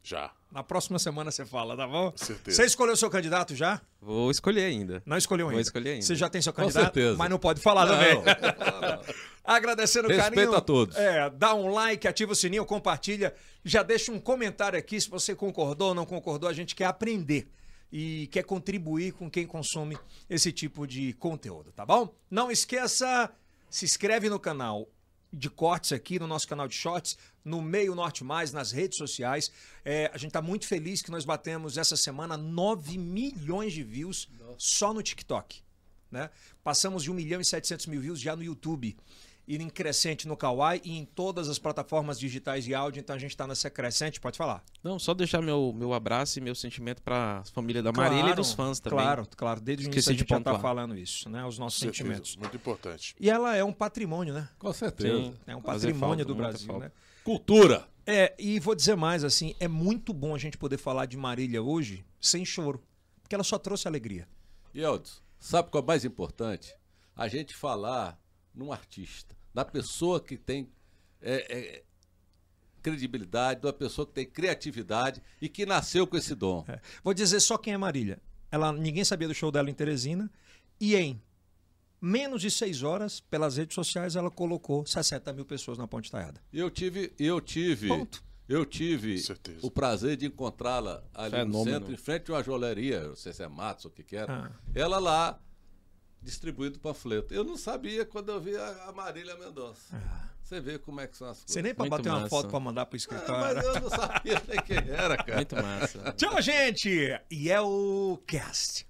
Speaker 2: Já.
Speaker 1: Na próxima semana você fala, tá bom?
Speaker 2: certeza.
Speaker 1: Você escolheu o seu candidato já?
Speaker 4: Vou escolher ainda.
Speaker 1: Não escolheu
Speaker 4: Vou
Speaker 1: ainda.
Speaker 4: escolher ainda.
Speaker 1: Você já tem seu
Speaker 3: Com
Speaker 1: candidato?
Speaker 3: certeza.
Speaker 1: Mas não pode falar
Speaker 3: Não,
Speaker 1: também.
Speaker 3: não fala não. *laughs*
Speaker 1: Agradecendo o
Speaker 3: Respeito
Speaker 1: carinho.
Speaker 3: a todos.
Speaker 1: É, dá um like, ativa o sininho, compartilha. Já deixa um comentário aqui se você concordou ou não concordou. A gente quer aprender e quer contribuir com quem consome esse tipo de conteúdo, tá bom? Não esqueça, se inscreve no canal de cortes aqui, no nosso canal de shorts, no Meio Norte Mais, nas redes sociais. É, a gente está muito feliz que nós batemos essa semana 9 milhões de views só no TikTok né? Passamos de 1 milhão e 700 mil views já no YouTube. E em crescente no Kawaii e em todas as plataformas digitais de áudio. Então a gente está nessa crescente, pode falar.
Speaker 4: Não, só deixar meu, meu abraço e meu sentimento pra família da Marília e dos fãs também.
Speaker 1: Claro, claro. Desde o início a
Speaker 4: de
Speaker 1: gente já está
Speaker 4: pontuar.
Speaker 1: falando isso, né? Os nossos
Speaker 2: Certeza.
Speaker 1: sentimentos.
Speaker 2: Muito importante.
Speaker 1: E ela é um patrimônio, né?
Speaker 3: Com certeza.
Speaker 4: Sim.
Speaker 1: É um patrimônio
Speaker 4: falta,
Speaker 1: do
Speaker 4: muita
Speaker 1: Brasil, né?
Speaker 3: Cultura.
Speaker 1: É, e vou dizer mais, assim, é muito bom a gente poder falar de Marília hoje sem choro. Porque ela só trouxe alegria.
Speaker 3: E Eldson, sabe qual é o mais importante? A gente falar num artista, da pessoa que tem é, é, credibilidade, da pessoa que tem criatividade e que nasceu com esse dom.
Speaker 1: É. Vou dizer só quem é Marília. Ela, ninguém sabia do show dela em Teresina. E em menos de seis horas, pelas redes sociais, ela colocou 60 mil pessoas na Ponte Taiada.
Speaker 3: Eu tive, eu tive,
Speaker 1: Ponto.
Speaker 3: eu tive o prazer de encontrá-la ali no
Speaker 4: Fenômeno.
Speaker 3: centro, em frente a uma joalheria, não sei se é Matos ou o que que era.
Speaker 1: Ah.
Speaker 3: Ela lá distribuído panfleto. Eu não sabia quando eu vi a, Marília Mendonça.
Speaker 1: Ah.
Speaker 3: Você vê como é que são as coisas.
Speaker 1: Você nem pra
Speaker 4: Muito
Speaker 1: bater uma
Speaker 4: massa.
Speaker 1: foto pra mandar pro
Speaker 3: Ah,
Speaker 1: escritório.
Speaker 3: mas eu não sabia nem quem era, cara.
Speaker 4: Muito massa.
Speaker 1: Tchau, gente! E é o Cast.